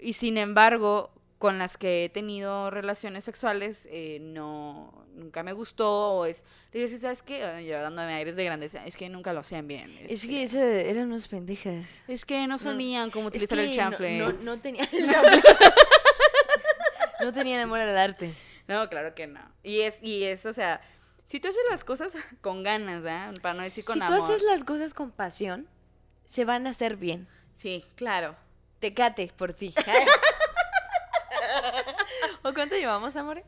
y sin embargo, con las que he tenido relaciones sexuales, eh, no, nunca me gustó, o es, le dije, "Sí, ¿sabes qué? Ah, Yo dándome aires de grandeza, es que nunca lo hacían bien. Es este, que ese eran unos pendejas. Es que no sabían cómo Es utilizar el chanfle. No, No, no, no tenía el chanfle. no tenían amor al arte. claro que no. Y es, y es, o sea, si tú haces las cosas con ganas, ¿verdad? Para no decir con si tú amor. haces las cosas con pasión, se van a hacer bien. Sí, claro. Tecate por ti. ¿O cuánto llevamos, de-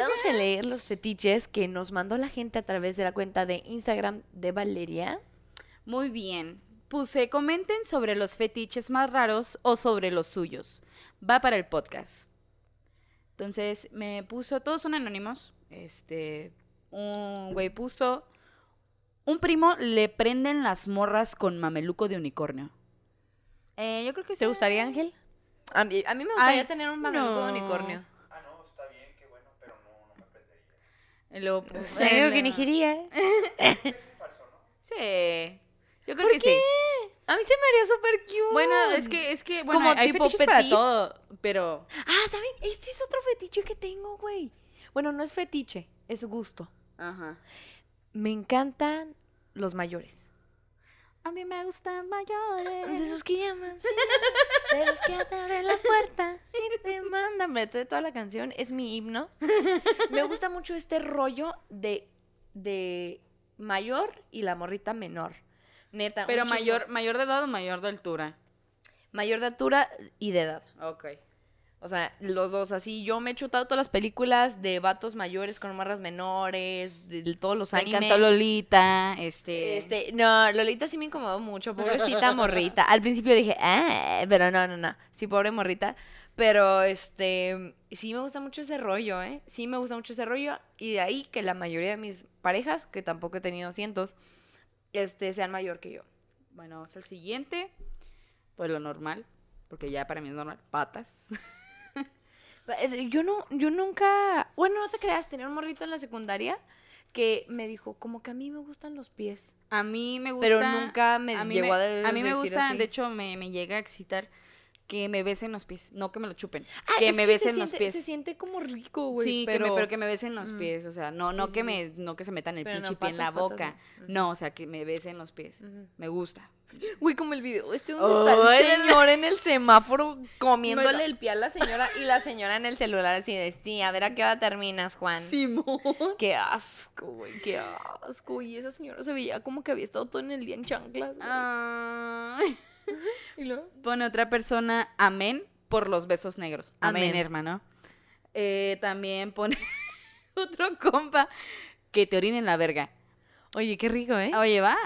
Vamos a leer los fetiches que nos mandó la gente a través de la cuenta de Instagram de Valeria. Muy bien. Puse, comenten sobre los fetiches más raros o sobre los suyos. Va para el podcast. Entonces, me puso, todos son anónimos. Este, un güey puso, un primo le prenden las morras con mameluco de unicornio. Eh, yo creo que ¿Te sí. gustaría, Ángel? A mí, a mí me gustaría Ay, tener un mameluco no. de unicornio. Ah, no, está bien, qué bueno, pero no, no me prendería. Te digo eh, que ni quería. Sí. Yo creo ¿Por que qué? sí. A mí se me haría súper cute. Bueno, es que, es que, bueno, Como hay, tipo fetiches para todo, pero... Ah, ¿saben? Este es otro fetiche que tengo, güey. Bueno, no es fetiche, es gusto. Ajá. Me encantan los mayores. A mí me gustan mayores. De esos que llaman, sí, de los que te abren la puerta y te mandan. Me toda la canción, es mi himno. Me gusta mucho este rollo de, de mayor y la morrita menor. Neta. Pero mayor, mayor de edad o mayor de altura. Mayor de altura y de edad. Ok. O sea, los dos, así. Yo me he chutado todas las películas de vatos mayores con morras menores, de, de todos los Me animes. encantó Lolita, este... Este, no, Lolita sí me incomodó mucho, pobrecita morrita. Al principio dije, ah, pero no, no, no. Sí, pobre morrita. Pero este, sí me gusta mucho ese rollo, ¿eh? Sí me gusta mucho ese rollo. Y de ahí que la mayoría de mis parejas, que tampoco he tenido cientos, este, sean mayor que yo. Bueno, vamos al siguiente. Pues lo normal, porque ya para mí es normal. Patas. Yo no, yo nunca, bueno, no te creas, tenía un morrito en la secundaria que me dijo, como que a mí me gustan los pies. A mí me gusta... Pero nunca me a mí llegó me, a de- a mí me decir gusta, así. de hecho, me, me llega a excitar que me besen los pies, no que me lo chupen. Ah, que me se besen los siente- pies. Se siente como rico, güey. sí, pero... que me, pero que me besen los Mm. pies, o sea, no, no sí, que sí. me, no que se metan el Pero no, pinche pie en la patas, boca. no. No, o sea, que me besen los pies. Me gusta. Güey, como el video, este donde está Ay, el señor en el semáforo comiéndole el pie a la señora y la señora en el celular así de, sí, a ver a qué hora terminas, Juan. Simón. Qué asco, güey, qué asco. Y esa señora se veía como que había estado todo en el día en chanclas, güey. Ay. Y luego, Pone otra persona, amén por los besos negros. Amén, Amén. hermano. Eh, también pone otro compa que te orinen la verga. Oye, qué rico, ¿eh? Oye, va.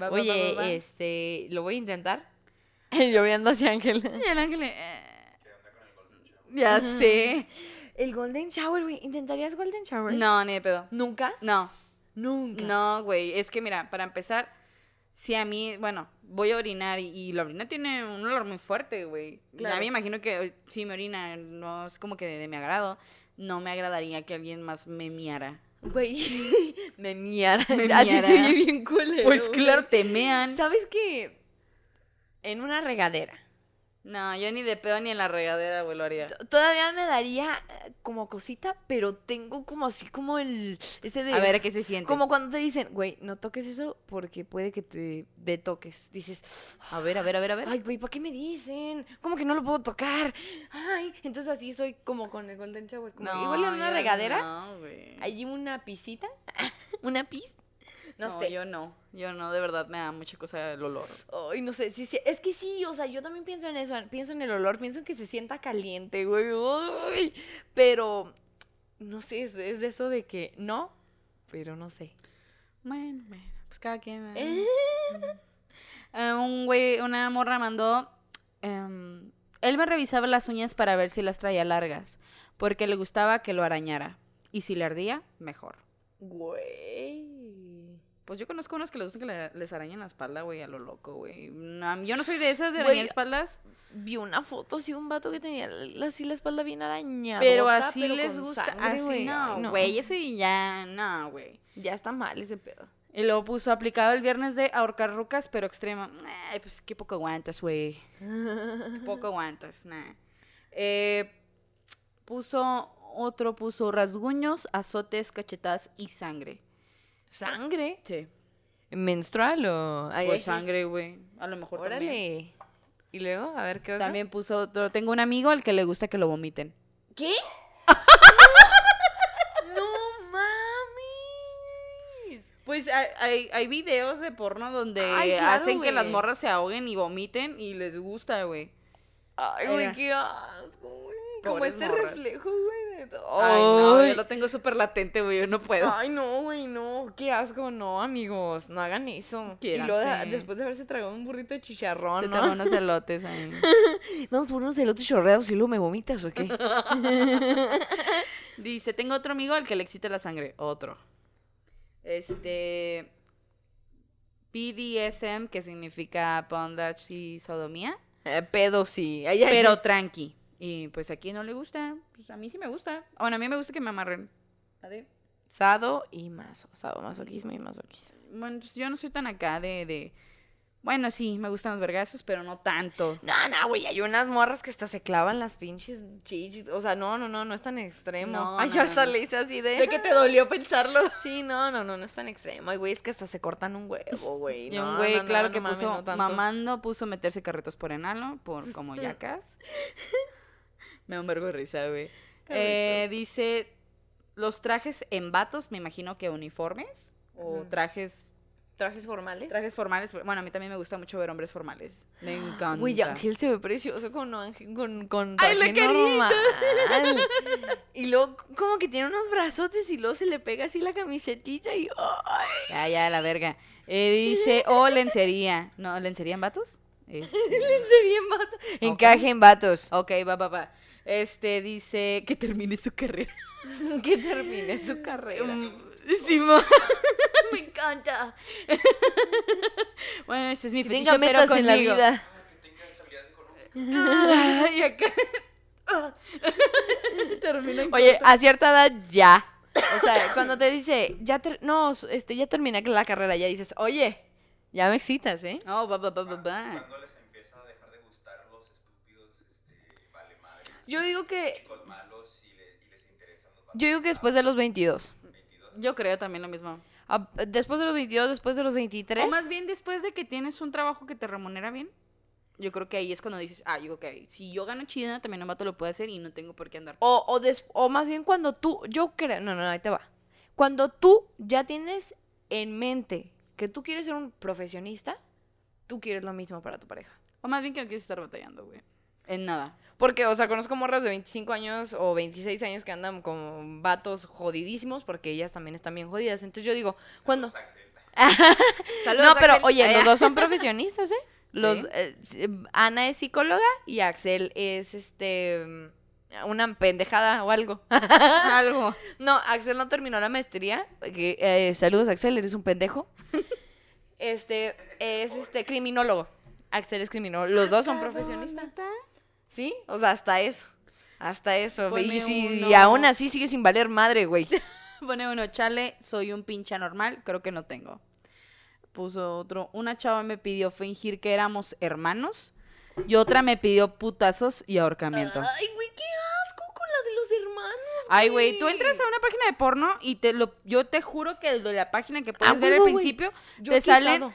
Va, va, Oye, va, va, va. este, lo voy a intentar. Yo viendo hacia Ángel. Y el ángel. eh, Ya sé. El Golden Shower, güey. ¿Intentarías Golden Shower? No, ni de pedo. ¿Nunca? No, Nunca. no, güey. Es que mira, para empezar, si a mí, bueno, voy a orinar y, y la orina tiene un olor muy fuerte, güey. Claro. A mí me imagino que eh, si me orina no es como que de, de mi agrado. No me agradaría que alguien más me miara. Güey, me miara. Me Así miara. se oye bien culero. Pues claro, te mean. ¿Sabes qué? En una regadera No, yo ni de pedo ni en la regadera, güey, lo haría. Todavía me daría eh, como cosita, pero tengo como así como el... Ese de... A ver, ¿qué se siente? Como cuando te dicen, güey, no toques eso porque puede que te de toques. Dices, A ver, a ver, a ver, a ver. ay, güey, ¿para qué me dicen? ¿Cómo que no lo puedo tocar? Ay, entonces así soy como con el Golden Shower. Como igual en una regadera, No, güey. allí una pisita, una pis. No, No, sé. yo no. Yo no, de verdad me da mucha cosa el olor. Ay, no sé, sí, sí, es que sí, o sea, yo también pienso en eso, pienso en el olor, pienso en que se sienta caliente, güey, uy, pero, no sé, es, es de eso de que no, pero no sé. Bueno, bueno, pues cada quien. Eh, Eh, un güey, una morra mandó. em, él me revisaba las uñas para ver si las traía largas, porque le gustaba que lo arañara. Y si le ardía, mejor. Güey. Pues yo conozco unos que les gustan que le- les arañen la espalda, güey, a lo loco, güey. No, yo no soy de esas de arañar espaldas, Vi una foto así un vato que tenía así la espalda bien arañada. pero así les gusta. así güey. no, güey, eso y ya, no, güey. Ya está mal ese pedo. Y luego puso aplicado el viernes de ahorcar rucas, pero extremo. Ay, pues qué poco aguantas, güey. Poco aguantas, nah. Eh, puso, otro puso rasguños, azotes, cachetadas y sangre. ¿Sangre? Sí. ¿Menstrual o...? Ay, Pues ay, sangre, güey. A lo mejor también. Órale. ¿Y luego? A ver, ¿qué otro? También puso otro. Tengo un amigo al que le gusta que lo vomiten. ¿Qué? ¡No mames! Pues hay, hay, hay videos de porno donde Ay, claro, hacen que las morras se ahoguen y vomiten y les gusta, güey. Ay, güey, qué asco, güey. Como este morras. reflejo, güey. Ay, no, yo lo tengo súper latente, güey. Yo no puedo. Ay, no, güey, no. Qué asco, no, amigos. No hagan eso. Y luego, de- Quiéranse. después de haberse tragado un burrito de chicharrón, Te ¿no? unos elotes ahí. Vamos por unos elotes chorreados y luego me vomitas, ¿o qué? Dice, tengo otro amigo al que le excita la sangre. Otro. Este... BDSM, que significa bondage y sodomía. Eh, pedo sí. Ay, ay, Pero tranqui. Y pues aquí no le gusta. Pues a mí sí me gusta. Bueno, a mí me gusta que me amarren. ¿A ti? Sado y maso. Sado, masoquismo y masoquismo. Bueno, pues yo no soy tan acá de... de... Bueno, sí, me gustan los vergazos, pero no tanto. No, no, güey, hay unas morras que hasta se clavan las pinches chichis. O sea, no, no, no, no es tan extremo. No, Ay, no, yo hasta no. le hice así de... ¿De qué te dolió pensarlo? Sí, no, no, no, no es tan extremo. Ay, güey, es que hasta se cortan un huevo, güey. Y un güey, claro que mames, puso, mamando, puso meterse carretos por enano, por como yacas. Me da un vergo de risa, güey. Eh, dice, los trajes en vatos, me imagino que uniformes, o trajes, ¿Trajes formales? trajes formales. Bueno, a mí también me gusta mucho ver hombres formales. Me encanta. Güey, Ángel se ve precioso con Ángel, con, con ¡Ay, la traje normal. y luego como que tiene unos brazotes y luego se le pega así la camisetita y... ¡ay! Ya, ya, la verga. Eh, dice, o lencería. ¿No, lencería en vatos? Este, Lencería en vato. Encaje en vatos. ok, va, va, va. Este, dice que termine su carrera. que termine su carrera. Simón. Me encanta. bueno, ese es mi Que fetiche, tenga pero metas en la vida. Que tenga estabilidad económica. Ay, acá. Termina en Oye, a cierta edad ya. O sea, cuando te dice, ya ter- no, este, ya terminé la carrera, ya dices, oye, ya me excitas, ¿eh? Oh, va, va, va, va, va. Cuando les empieza a dejar de gustar los estúpidos, este, vale madres, Yo digo que, chicos malos y, le- y les interesan los yo digo que después de los 22. 22. Yo creo también lo mismo. Después de los 22, después de los 23. O más bien después de que tienes un trabajo que te remunera bien. Yo creo que ahí es cuando dices, ah, yo, ok, si yo gano chida, también un vato lo puede hacer y no tengo por qué andar. O, o, des- o más bien cuando tú, yo creo, no, no, no, ahí te va. Cuando tú ya tienes en mente que tú quieres ser un profesionista, tú quieres lo mismo para tu pareja. O más bien que no quieres estar batallando, güey. En nada. Porque, o sea, conozco morras de 25 años o 26 años que andan como vatos jodidísimos porque ellas también están bien jodidas. Entonces yo digo, cuando... Saludos, No, pero Axel. oye, los dos son profesionistas, ¿eh? Los, Sí. eh, Ana es psicóloga y Axel es, este, una pendejada o algo. Algo. No, Axel no terminó la maestría. eh, saludos, Axel, eres un pendejo. Este, es este criminólogo. Axel es criminólogo. Los dos son profesionistas. ¿Sí? O sea, hasta eso. Hasta eso. Ponme Y, si- y uno. aún así sigue sin valer madre, güey. Pone uno, chale, soy un pinche anormal, creo que no tengo. Puso otro, una chava me pidió fingir que éramos hermanos Y otra me pidió putazos y ahorcamiento. Ay, güey, qué asco con la de los hermanos. Ay, güey, tú entras a una página de porno y te lo, yo te juro que de la página que puedes Ah, ver al principio, Yo te salen.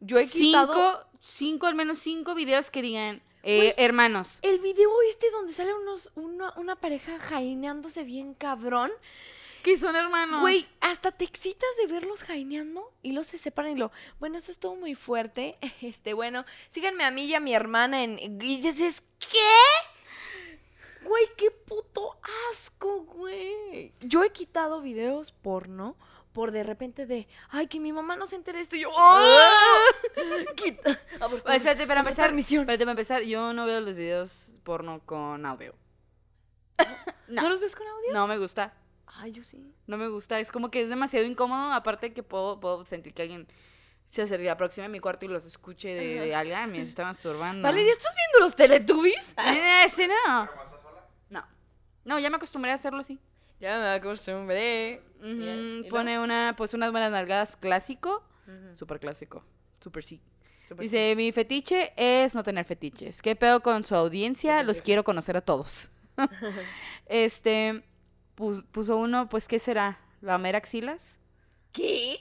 Yo he quitado cinco, cinco, al menos cinco videos que digan eh, hermanos. el video este donde sale unos, una, una pareja jaineándose bien cabrón. Que son hermanos. Güey, hasta te excitas de verlos jaineando y los se separan y lo. Bueno, esto estuvo muy fuerte. Este, bueno, síganme a mí y a mi hermana en. Y dices, ¿qué? Güey, qué puto asco, güey. Yo he quitado videos porno por de repente de, ay, que mi mamá no se entere de esto. Y yo, ¡ah! Quita. Ah, por favor, Ah, espérate, para empezar, permisión. espérate, para empezar, yo no veo los videos porno con audio. ¿No. no. los ves con audio? No me gusta, Ay, yo sí. no me gusta. Es como que es demasiado incómodo, aparte que puedo, puedo sentir que alguien se acerque, aproxime a mi cuarto y los escuche de, de alguien. Me está masturbando. Valeria, ¿estás viendo los Teletubbies? Eh, Ese no. ¿Pero cuando estás sola? No. No, ya me acostumbré a hacerlo así. Ya me acostumbré. Ujú, ¿Y luego? Pone una, pues unas buenas nalgadas clásico. Ujú. Súper clásico. Súper sí. Dice, mi fetiche es no tener fetiches. ¿Qué pedo con su audiencia? Los quiero conocer a todos. este, pu- puso uno, pues, ¿qué será? ¿Lamer axilas? ¿Qué?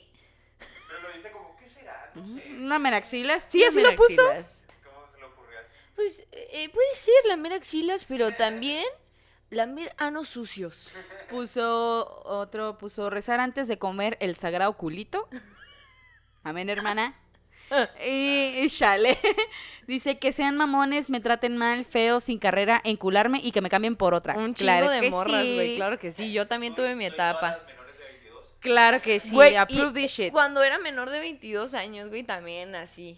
Pero lo dice como, ¿qué será? No sé. ¿Lamer axilas? Sí, así lo puso. ¿Cómo se le ocurrió así? Pues eh, puede ser lamer axilas, pero también lamer anos sucios. Puso otro, puso rezar antes de comer el sagrado culito. Amén, hermana. Y, y chale. Dice que sean mamones, me traten mal, feo, sin carrera, encularme y que me cambien por otra. Un chingo Claro de que morras, güey. sí. Claro que sí. Yo también tuve mi etapa. las menores de 22. Claro que sí. Güey, approve y this shit. Cuando era menor de 22 años, güey, también así.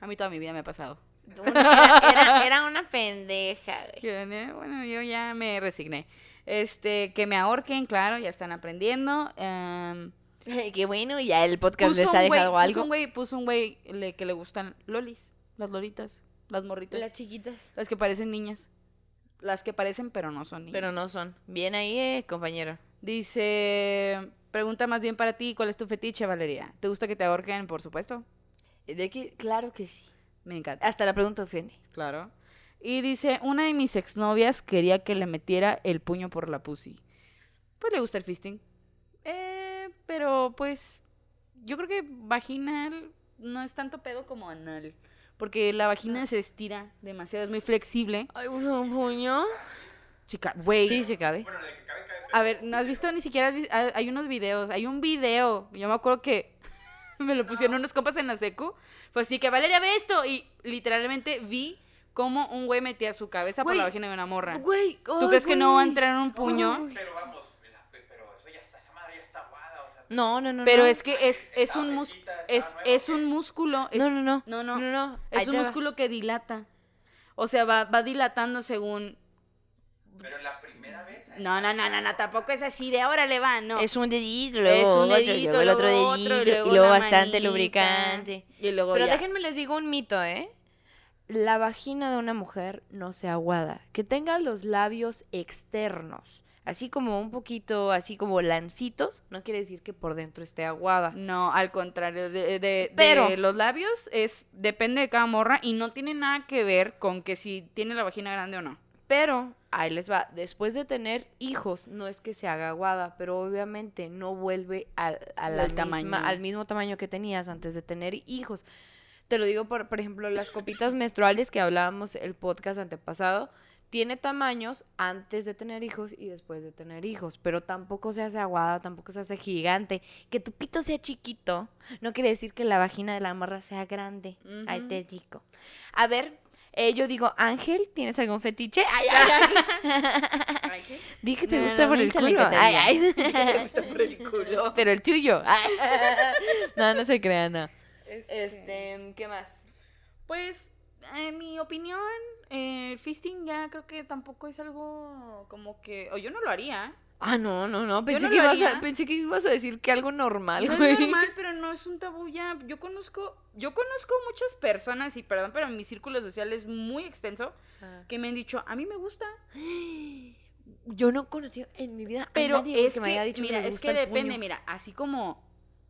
A mí toda mi vida me ha pasado. Era, era- era una pendeja, güey. Bueno, yo ya me resigné. Este, que me ahorquen, claro, ya están aprendiendo. Em, Qué bueno, ya el podcast puso les ha dejado Puso algo. un güey, puso un güey le- que le gustan lolis, las loritas, las morritas. Las Las, chiquitas. que parecen niñas. Las que parecen pero no son niñas. Pero no son. Bien ahí, eh, compañero. Dice, pregunta más bien para ti, ¿cuál es tu fetiche, Valeria? ¿Te gusta que te ahorquen? Por supuesto. De que, claro que sí. Me encanta. Hasta la pregunta ofende. Claro. Y dice, una de mis exnovias quería que le metiera el puño por la pussy. Pues le gusta el fisting. Eh, pero pues yo creo que vaginal no es tanto pedo como anal. Porque la vagina se estira demasiado, es muy flexible. Ay, un puño. Chica, güey. Sí, se cabe. Bueno, de que cabe, cabe. A ver, ¿no has visto ni siquiera? ha- Hay unos videos, hay un video. Yo me acuerdo que me lo pusieron unos compas en la secu. Fue así que Valeria ve esto. Y literalmente vi cómo un güey metía su cabeza por la vagina de una morra. Güey, ¿Tú crees que no va a entrar un puño? Pero vamos, la- pero eso ya está, esa madre ya está aguada, o sea. No, no, no. Pero no. es que es, es un estaba Es, nueva, es ¿o un músculo. es- No, no, no. No, no. No, no. Es Ahí un va. músculo que dilata. O sea, va, va dilatando según. Pero la primera vez. No, no, no, no, no, tampoco es así de ahora le va, no. Es un dedito, Es luego un otro, dedito, luego el otro luego dedito, y luego y luego la bastante manita, lubricante. Y luego Pero ya. déjenme les digo un mito, ¿eh? La vagina de una mujer no se aguada. Que tenga los labios externos, así como un poquito, así como lancitos, no quiere decir que por dentro esté aguada. No, al contrario, de, de- de Pero- los labios es depende de cada morra y no tiene nada que ver con que si tiene la vagina grande o no. Pero, ahí les va, después de tener hijos, no es que se haga aguada, pero obviamente no vuelve al, a la Al misma- tamaño. al mismo tamaño que tenías antes de tener hijos. Te lo digo por, por ejemplo, las copitas menstruales que hablábamos el podcast antepasado, tiene tamaños antes de tener hijos y después de tener hijos, pero tampoco se hace aguada, tampoco se hace gigante. Que tu pito sea chiquito no quiere decir que la vagina de la morra sea grande. Ahí Ujú. te digo. A ver, eh, yo digo, Ángel, ¿tienes algún fetiche? Ay, ay, ay. Di que te No, gusta no, por el culo. Ay, ay. Te gusta por el culo. Pero el tuyo. Ay. No, no se crean, no. Este, ¿qué más? Pues, en mi opinión, eh, el fisting ya creo que tampoco es algo como que. O yo no lo haría. Ah, no, no, no. Pensé, no que ibas a, pensé que ibas a decir que algo normal, No güey. es normal, pero no es un tabú ya. Yo conozco, yo conozco muchas personas, y perdón, pero mi círculo social es muy extenso, Ah. que me han dicho, a mí me gusta, Yo no conocí en mi vida a pero nadie es que que, me haya dicho mira, les es gusta que el depende, puño. mira, así como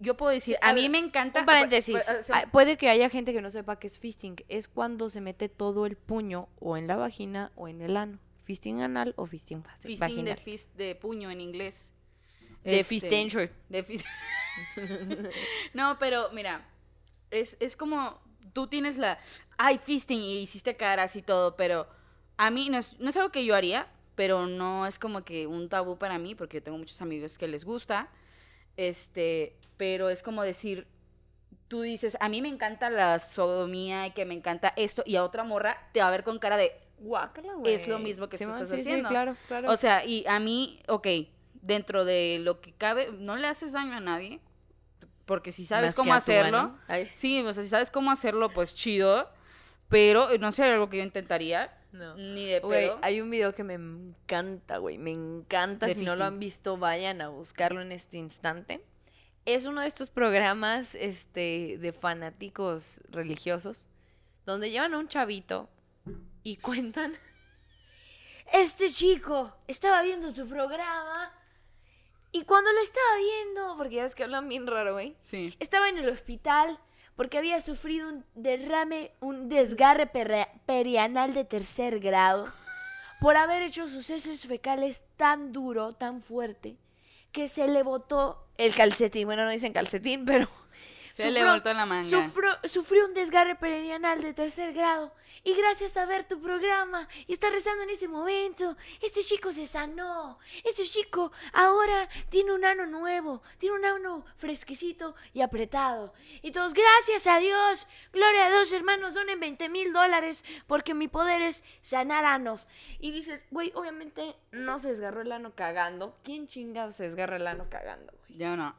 yo puedo decir, a a mí ver, me encanta... Un paréntesis. Pues, Ah, Puede que haya gente que no sepa qué es fisting. Es cuando se mete todo el puño o en la vagina o en el ano. Fisting anal o fisting va- fisting vaginal. de, fist- de puño en inglés. De Este, fistenture. de fis- no, pero mira, es, es como tú tienes la, ay, fisting y hiciste caras y todo, pero a mí no es, no es algo que yo haría, pero no es como que un tabú para mí, porque yo tengo muchos amigos que les gusta, este, pero es como decir, tú dices, a mí me encanta la sodomía y que me encanta esto, y a otra morra te va a ver con cara de, Guácala, Es lo mismo que tú Simón, estás sí, sí, haciendo. claro, claro. O sea, y a mí, ok, dentro de lo que cabe, no le haces daño a nadie, porque si sabes Más cómo hacerlo, sí, o sea, si sabes cómo hacerlo, pues chido, pero eh, no sé, algo que yo intentaría, no. ni de Güey, pedo. hay un video que me encanta, güey. Me encanta. De si no lo han visto, vayan a buscarlo en este instante. Es uno de estos programas este, de fanáticos religiosos donde llevan a un chavito y cuentan. Este chico estaba viendo tu programa y cuando lo estaba viendo, porque ya ves que hablan bien raro, güey. Sí. Estaba en el hospital porque había sufrido un derrame, un desgarre perianal de tercer grado por haber hecho sus heces fecales tan duro, tan fuerte, que se le botó el calcetín. Bueno, no dicen calcetín, pero... Se le sufrió- voltó la manga. Sufrió, sufrió un desgarre perianal de tercer grado. Y gracias a ver tu programa y estar rezando en ese momento, este chico se sanó. Este chico ahora tiene un ano nuevo, tiene un ano fresquecito y apretado. Y todos, gracias a Dios, gloria a Dios, hermanos, donen 20 mil dólares porque mi poder es sanar anos. Y dices, güey, obviamente no se desgarró el ano cagando. ¿Quién chingado se desgarra el ano cagando, güey? Yo no.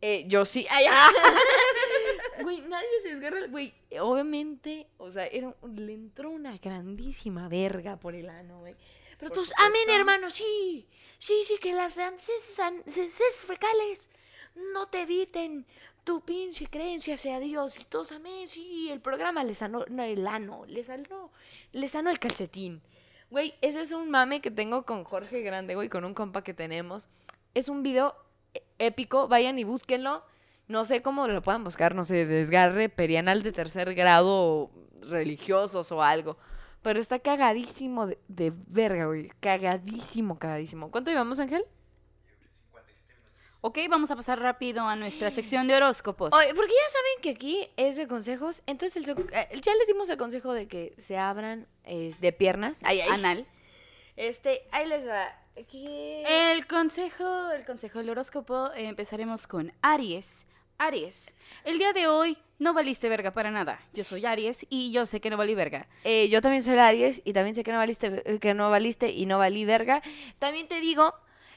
Eh, yo sí. Ay, ah. Güey, nadie se desgarra. Güey, obviamente, o sea, era, le entró una grandísima verga por el ano, güey. Pero todos, amén, hermano, sí. Sí, sí, que las heces fecales no te eviten tu pinche creencia sea Dios. Y todos, amén, sí. El programa le sanó no, el ano, le sanó, le sanó el calcetín. Güey, ese es un mame que tengo con Jorge Grande, güey, con un compa que tenemos. Es un video épico, vayan y búsquenlo. No sé cómo lo puedan buscar, no sé, desgarre perianal de tercer grado religiosos o algo. Pero está cagadísimo de, de verga, güey. Cagadísimo, cagadísimo. ¿Cuánto llevamos, Ángel? Ok, vamos a pasar rápido a nuestra sección de horóscopos. Oye, porque ya saben que aquí es de consejos. Entonces, el eh, ya les dimos el consejo de que se abran eh, de piernas. Ay, ay. Anal. Este, ahí les va. El consejo, el consejo del horóscopo, eh, empezaremos con Aries. Aries, el día de hoy no valiste verga para nada. Yo soy Aries y yo sé que no valí verga. Eh, yo también soy Aries y también sé que no valiste, eh, que no valiste y no valí verga. También te digo,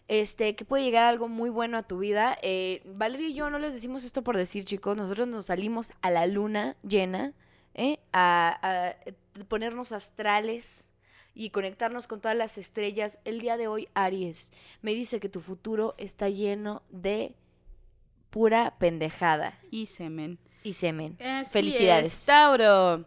este, que puede llegar algo muy bueno a tu vida. Eh, Valeria y yo no les decimos esto por decir, chicos. Nosotros nos salimos a la luna llena, ¿eh? a, a ponernos astrales y conectarnos con todas las estrellas. El día de hoy, Aries, me dice que tu futuro está lleno de pura pendejada Y semen. y semen. Así Felicidades. es, Tauro.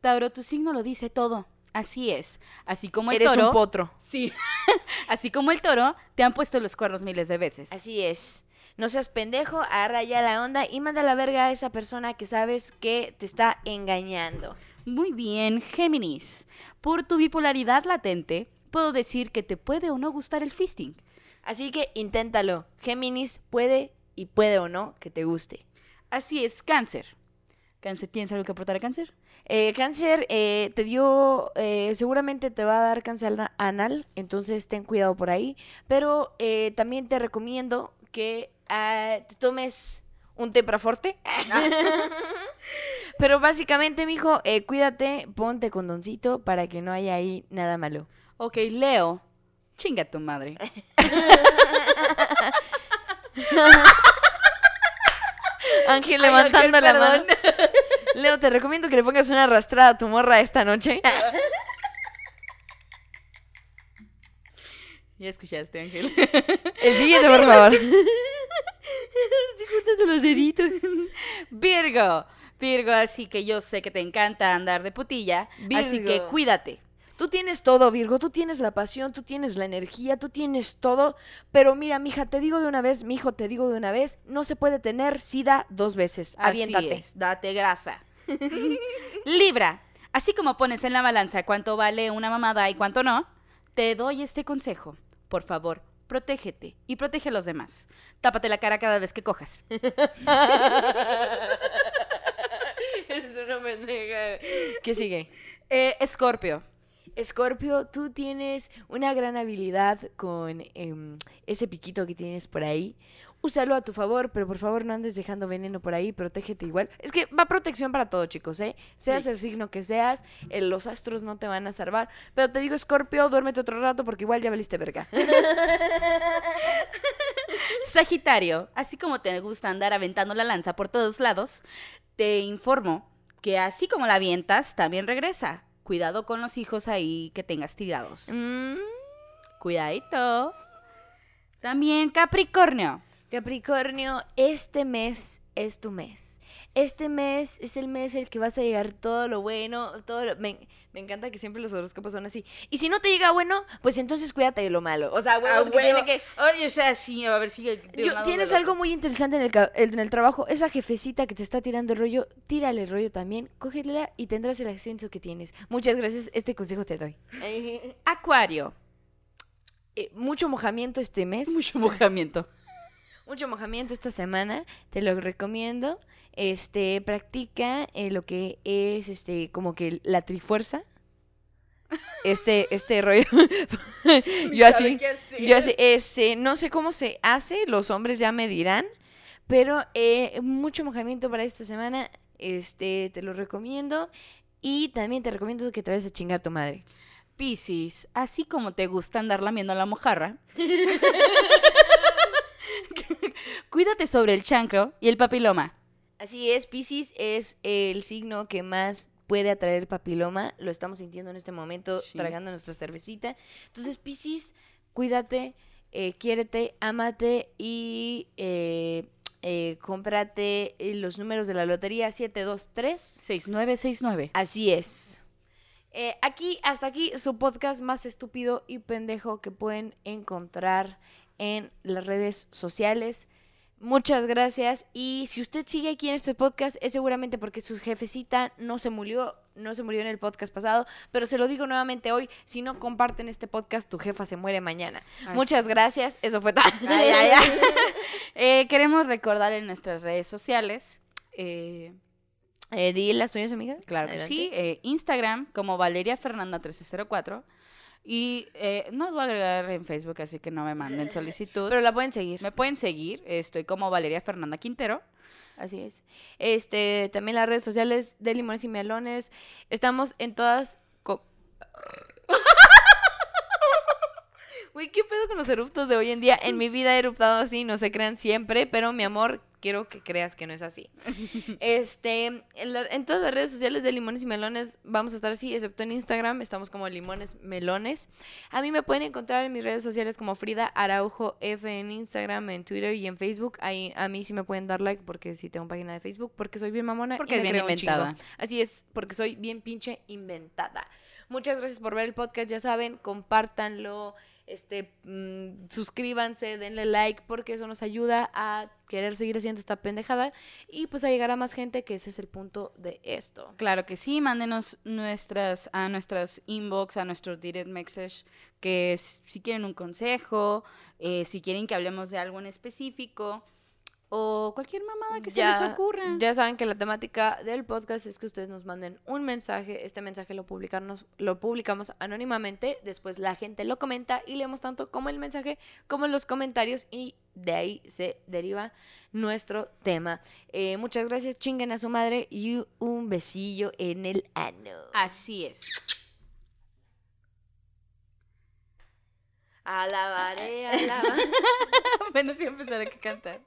Tauro, tu signo lo dice todo. Así es. Así como el Eres toro. un potro. Sí. Así como el toro, te han puesto los cuernos miles de veces. Así es. No seas pendejo, agarra ya la onda y manda la verga a esa persona que sabes que te está engañando. Muy bien, Géminis. Por tu bipolaridad latente, puedo decir que te puede o no gustar el fisting. Así que inténtalo. Géminis puede y puede o no que te guste. Así es, Cáncer. Cáncer, ¿tienes algo que aportar a Cáncer? Eh, cáncer te dio, eh, seguramente te va a dar cáncer ana- anal, entonces ten cuidado por ahí. Pero eh, también te recomiendo que ah, te tomes un tepraforte. Pero básicamente, mijo, eh, cuídate, ponte condoncito para que no haya ahí nada malo. Ok, Leo. Chinga tu madre. Ángel Ay, levantando Ángel, la mano. Leo, te recomiendo que le pongas una arrastrada a tu morra esta noche. Ya escuchaste, Ángel. El siguiente, por favor. Estoy juntando los deditos. Virgo. Virgo, así que yo sé que te encanta andar de putilla. Así Virgo. que cuídate. Tú tienes todo, Virgo, tú tienes la pasión, tú tienes la energía, tú tienes todo, pero mira, mija, te digo de una vez, mi hijo, te digo de una vez, no se puede tener sida dos veces. Aviéntate. Así es, date grasa. Libra, así como pones en la balanza cuánto vale una mamada y cuánto no, te doy este consejo. Por favor, protégete y protege a los demás. Tápate la cara cada vez que cojas. Eres una pendeja. ¿Qué sigue? Eh, Escorpio, Escorpio, tú tienes una gran habilidad con em, ese piquito que tienes por ahí. Úsalo a tu favor, pero por favor no andes dejando veneno por ahí, protégete igual. Es que va protección para todo, chicos, ¿eh? Seas el signo que seas, eh, los astros no te van a salvar. Pero te digo, Escorpio, duérmete otro rato porque igual ya valiste verga. Sagitario, así como te gusta andar aventando la lanza por todos lados, te informo que así como la avientas, también regresa. Cuidado con los hijos ahí que tengas tirados. Mm, Cuidadito. También Capricornio. Capricornio, este mes es tu mes. Este mes es el mes en el que vas a llegar todo lo bueno, todo lo- Me, me encanta que siempre los horóscopos son así. Y si no te llega bueno, pues entonces cuídate de lo malo. O sea, huevo, que tiene que... Oye, o sea, sí, a ver si... Yo- tienes algo muy interesante en el, en el trabajo. Esa jefecita que te está tirando el rollo, tírale el rollo también, cógetela y tendrás el ascenso que tienes. Muchas gracias, este consejo te doy. Acuario. Eh, mucho mojamiento este mes. Mucho mojamiento. Mucho mojamiento esta semana, te lo recomiendo. Este, practica eh, lo que es este como que la trifuerza. Este este rollo. yo así yo así este, no sé cómo se hace, los hombres ya me dirán, pero eh, mucho mojamiento para esta semana. Este, te lo recomiendo y también te recomiendo que te vayas a chingar a tu madre. Piscis, así como te gusta andar lamiendo la mojarra, cuídate sobre el chancro y el papiloma. Así es, Pisces es el signo que más puede atraer el papiloma. Lo estamos sintiendo en este momento, Sí. tragando nuestra cervecita. Entonces, Pisces, cuídate, eh, quiérete, ámate y eh, eh, cómprate los números de la lotería 723. 6969. Así es. Eh, aquí, hasta aquí, su podcast más estúpido y pendejo que pueden encontrar en las redes sociales. Muchas gracias. Y si usted sigue aquí en este podcast, es seguramente porque su jefecita no se murió, no se murió en el podcast pasado. Pero se lo digo nuevamente hoy: si no comparten este podcast, tu jefa se muere mañana. Muchas gracias. Eso fue todo. Eh, queremos recordar en nuestras redes sociales, eh, Eh, di las tuyas, amiga. claro que sí, eh, Instagram como Valeria Fernanda 1304 y eh, no lo voy a agregar en Facebook, así que no me manden solicitud. Pero la pueden seguir. me pueden seguir, estoy como Valeria Fernanda Quintero. Así es. Este, también las redes sociales de Limones y Melones. Estamos en todas. Güey, ¿qué pedo con los eruptos de hoy en día? En mi vida he eruptado así, no se crean siempre, pero mi amor, quiero que creas que no es así. Este, en, la- en todas las redes sociales de Limones y Melones vamos a estar así, excepto en Instagram, estamos como Limones Melones. A mí me pueden encontrar en mis redes sociales como Frida Araujo F en Instagram, en Twitter y en Facebook. Ahí a mí sí me pueden dar like porque sí tengo página de Facebook, porque soy bien mamona Porque y es bien inventada. Así es, porque soy bien pinche inventada. Muchas gracias por ver el podcast, ya saben, compártanlo, este, mm, suscríbanse, denle like, porque eso nos ayuda a querer seguir haciendo esta pendejada y pues a llegar a más gente, que ese es el punto de esto. Claro que sí, mándenos nuestras, a nuestras inbox, a nuestro direct message, que si quieren un consejo, eh, si quieren que hablemos de algo en específico, o cualquier mamada que se les ocurra. Ya saben que la temática del podcast es que ustedes nos manden un mensaje. Este mensaje lo, publicarnos, lo publicamos anónimamente. Después la gente lo comenta y leemos tanto como el mensaje como los comentarios. Y de ahí se deriva nuestro tema. Eh, muchas gracias, chinguen a su madre y un besillo en el ano. Así es. Alabaré, alabaré. bueno, sí empezar a cantar.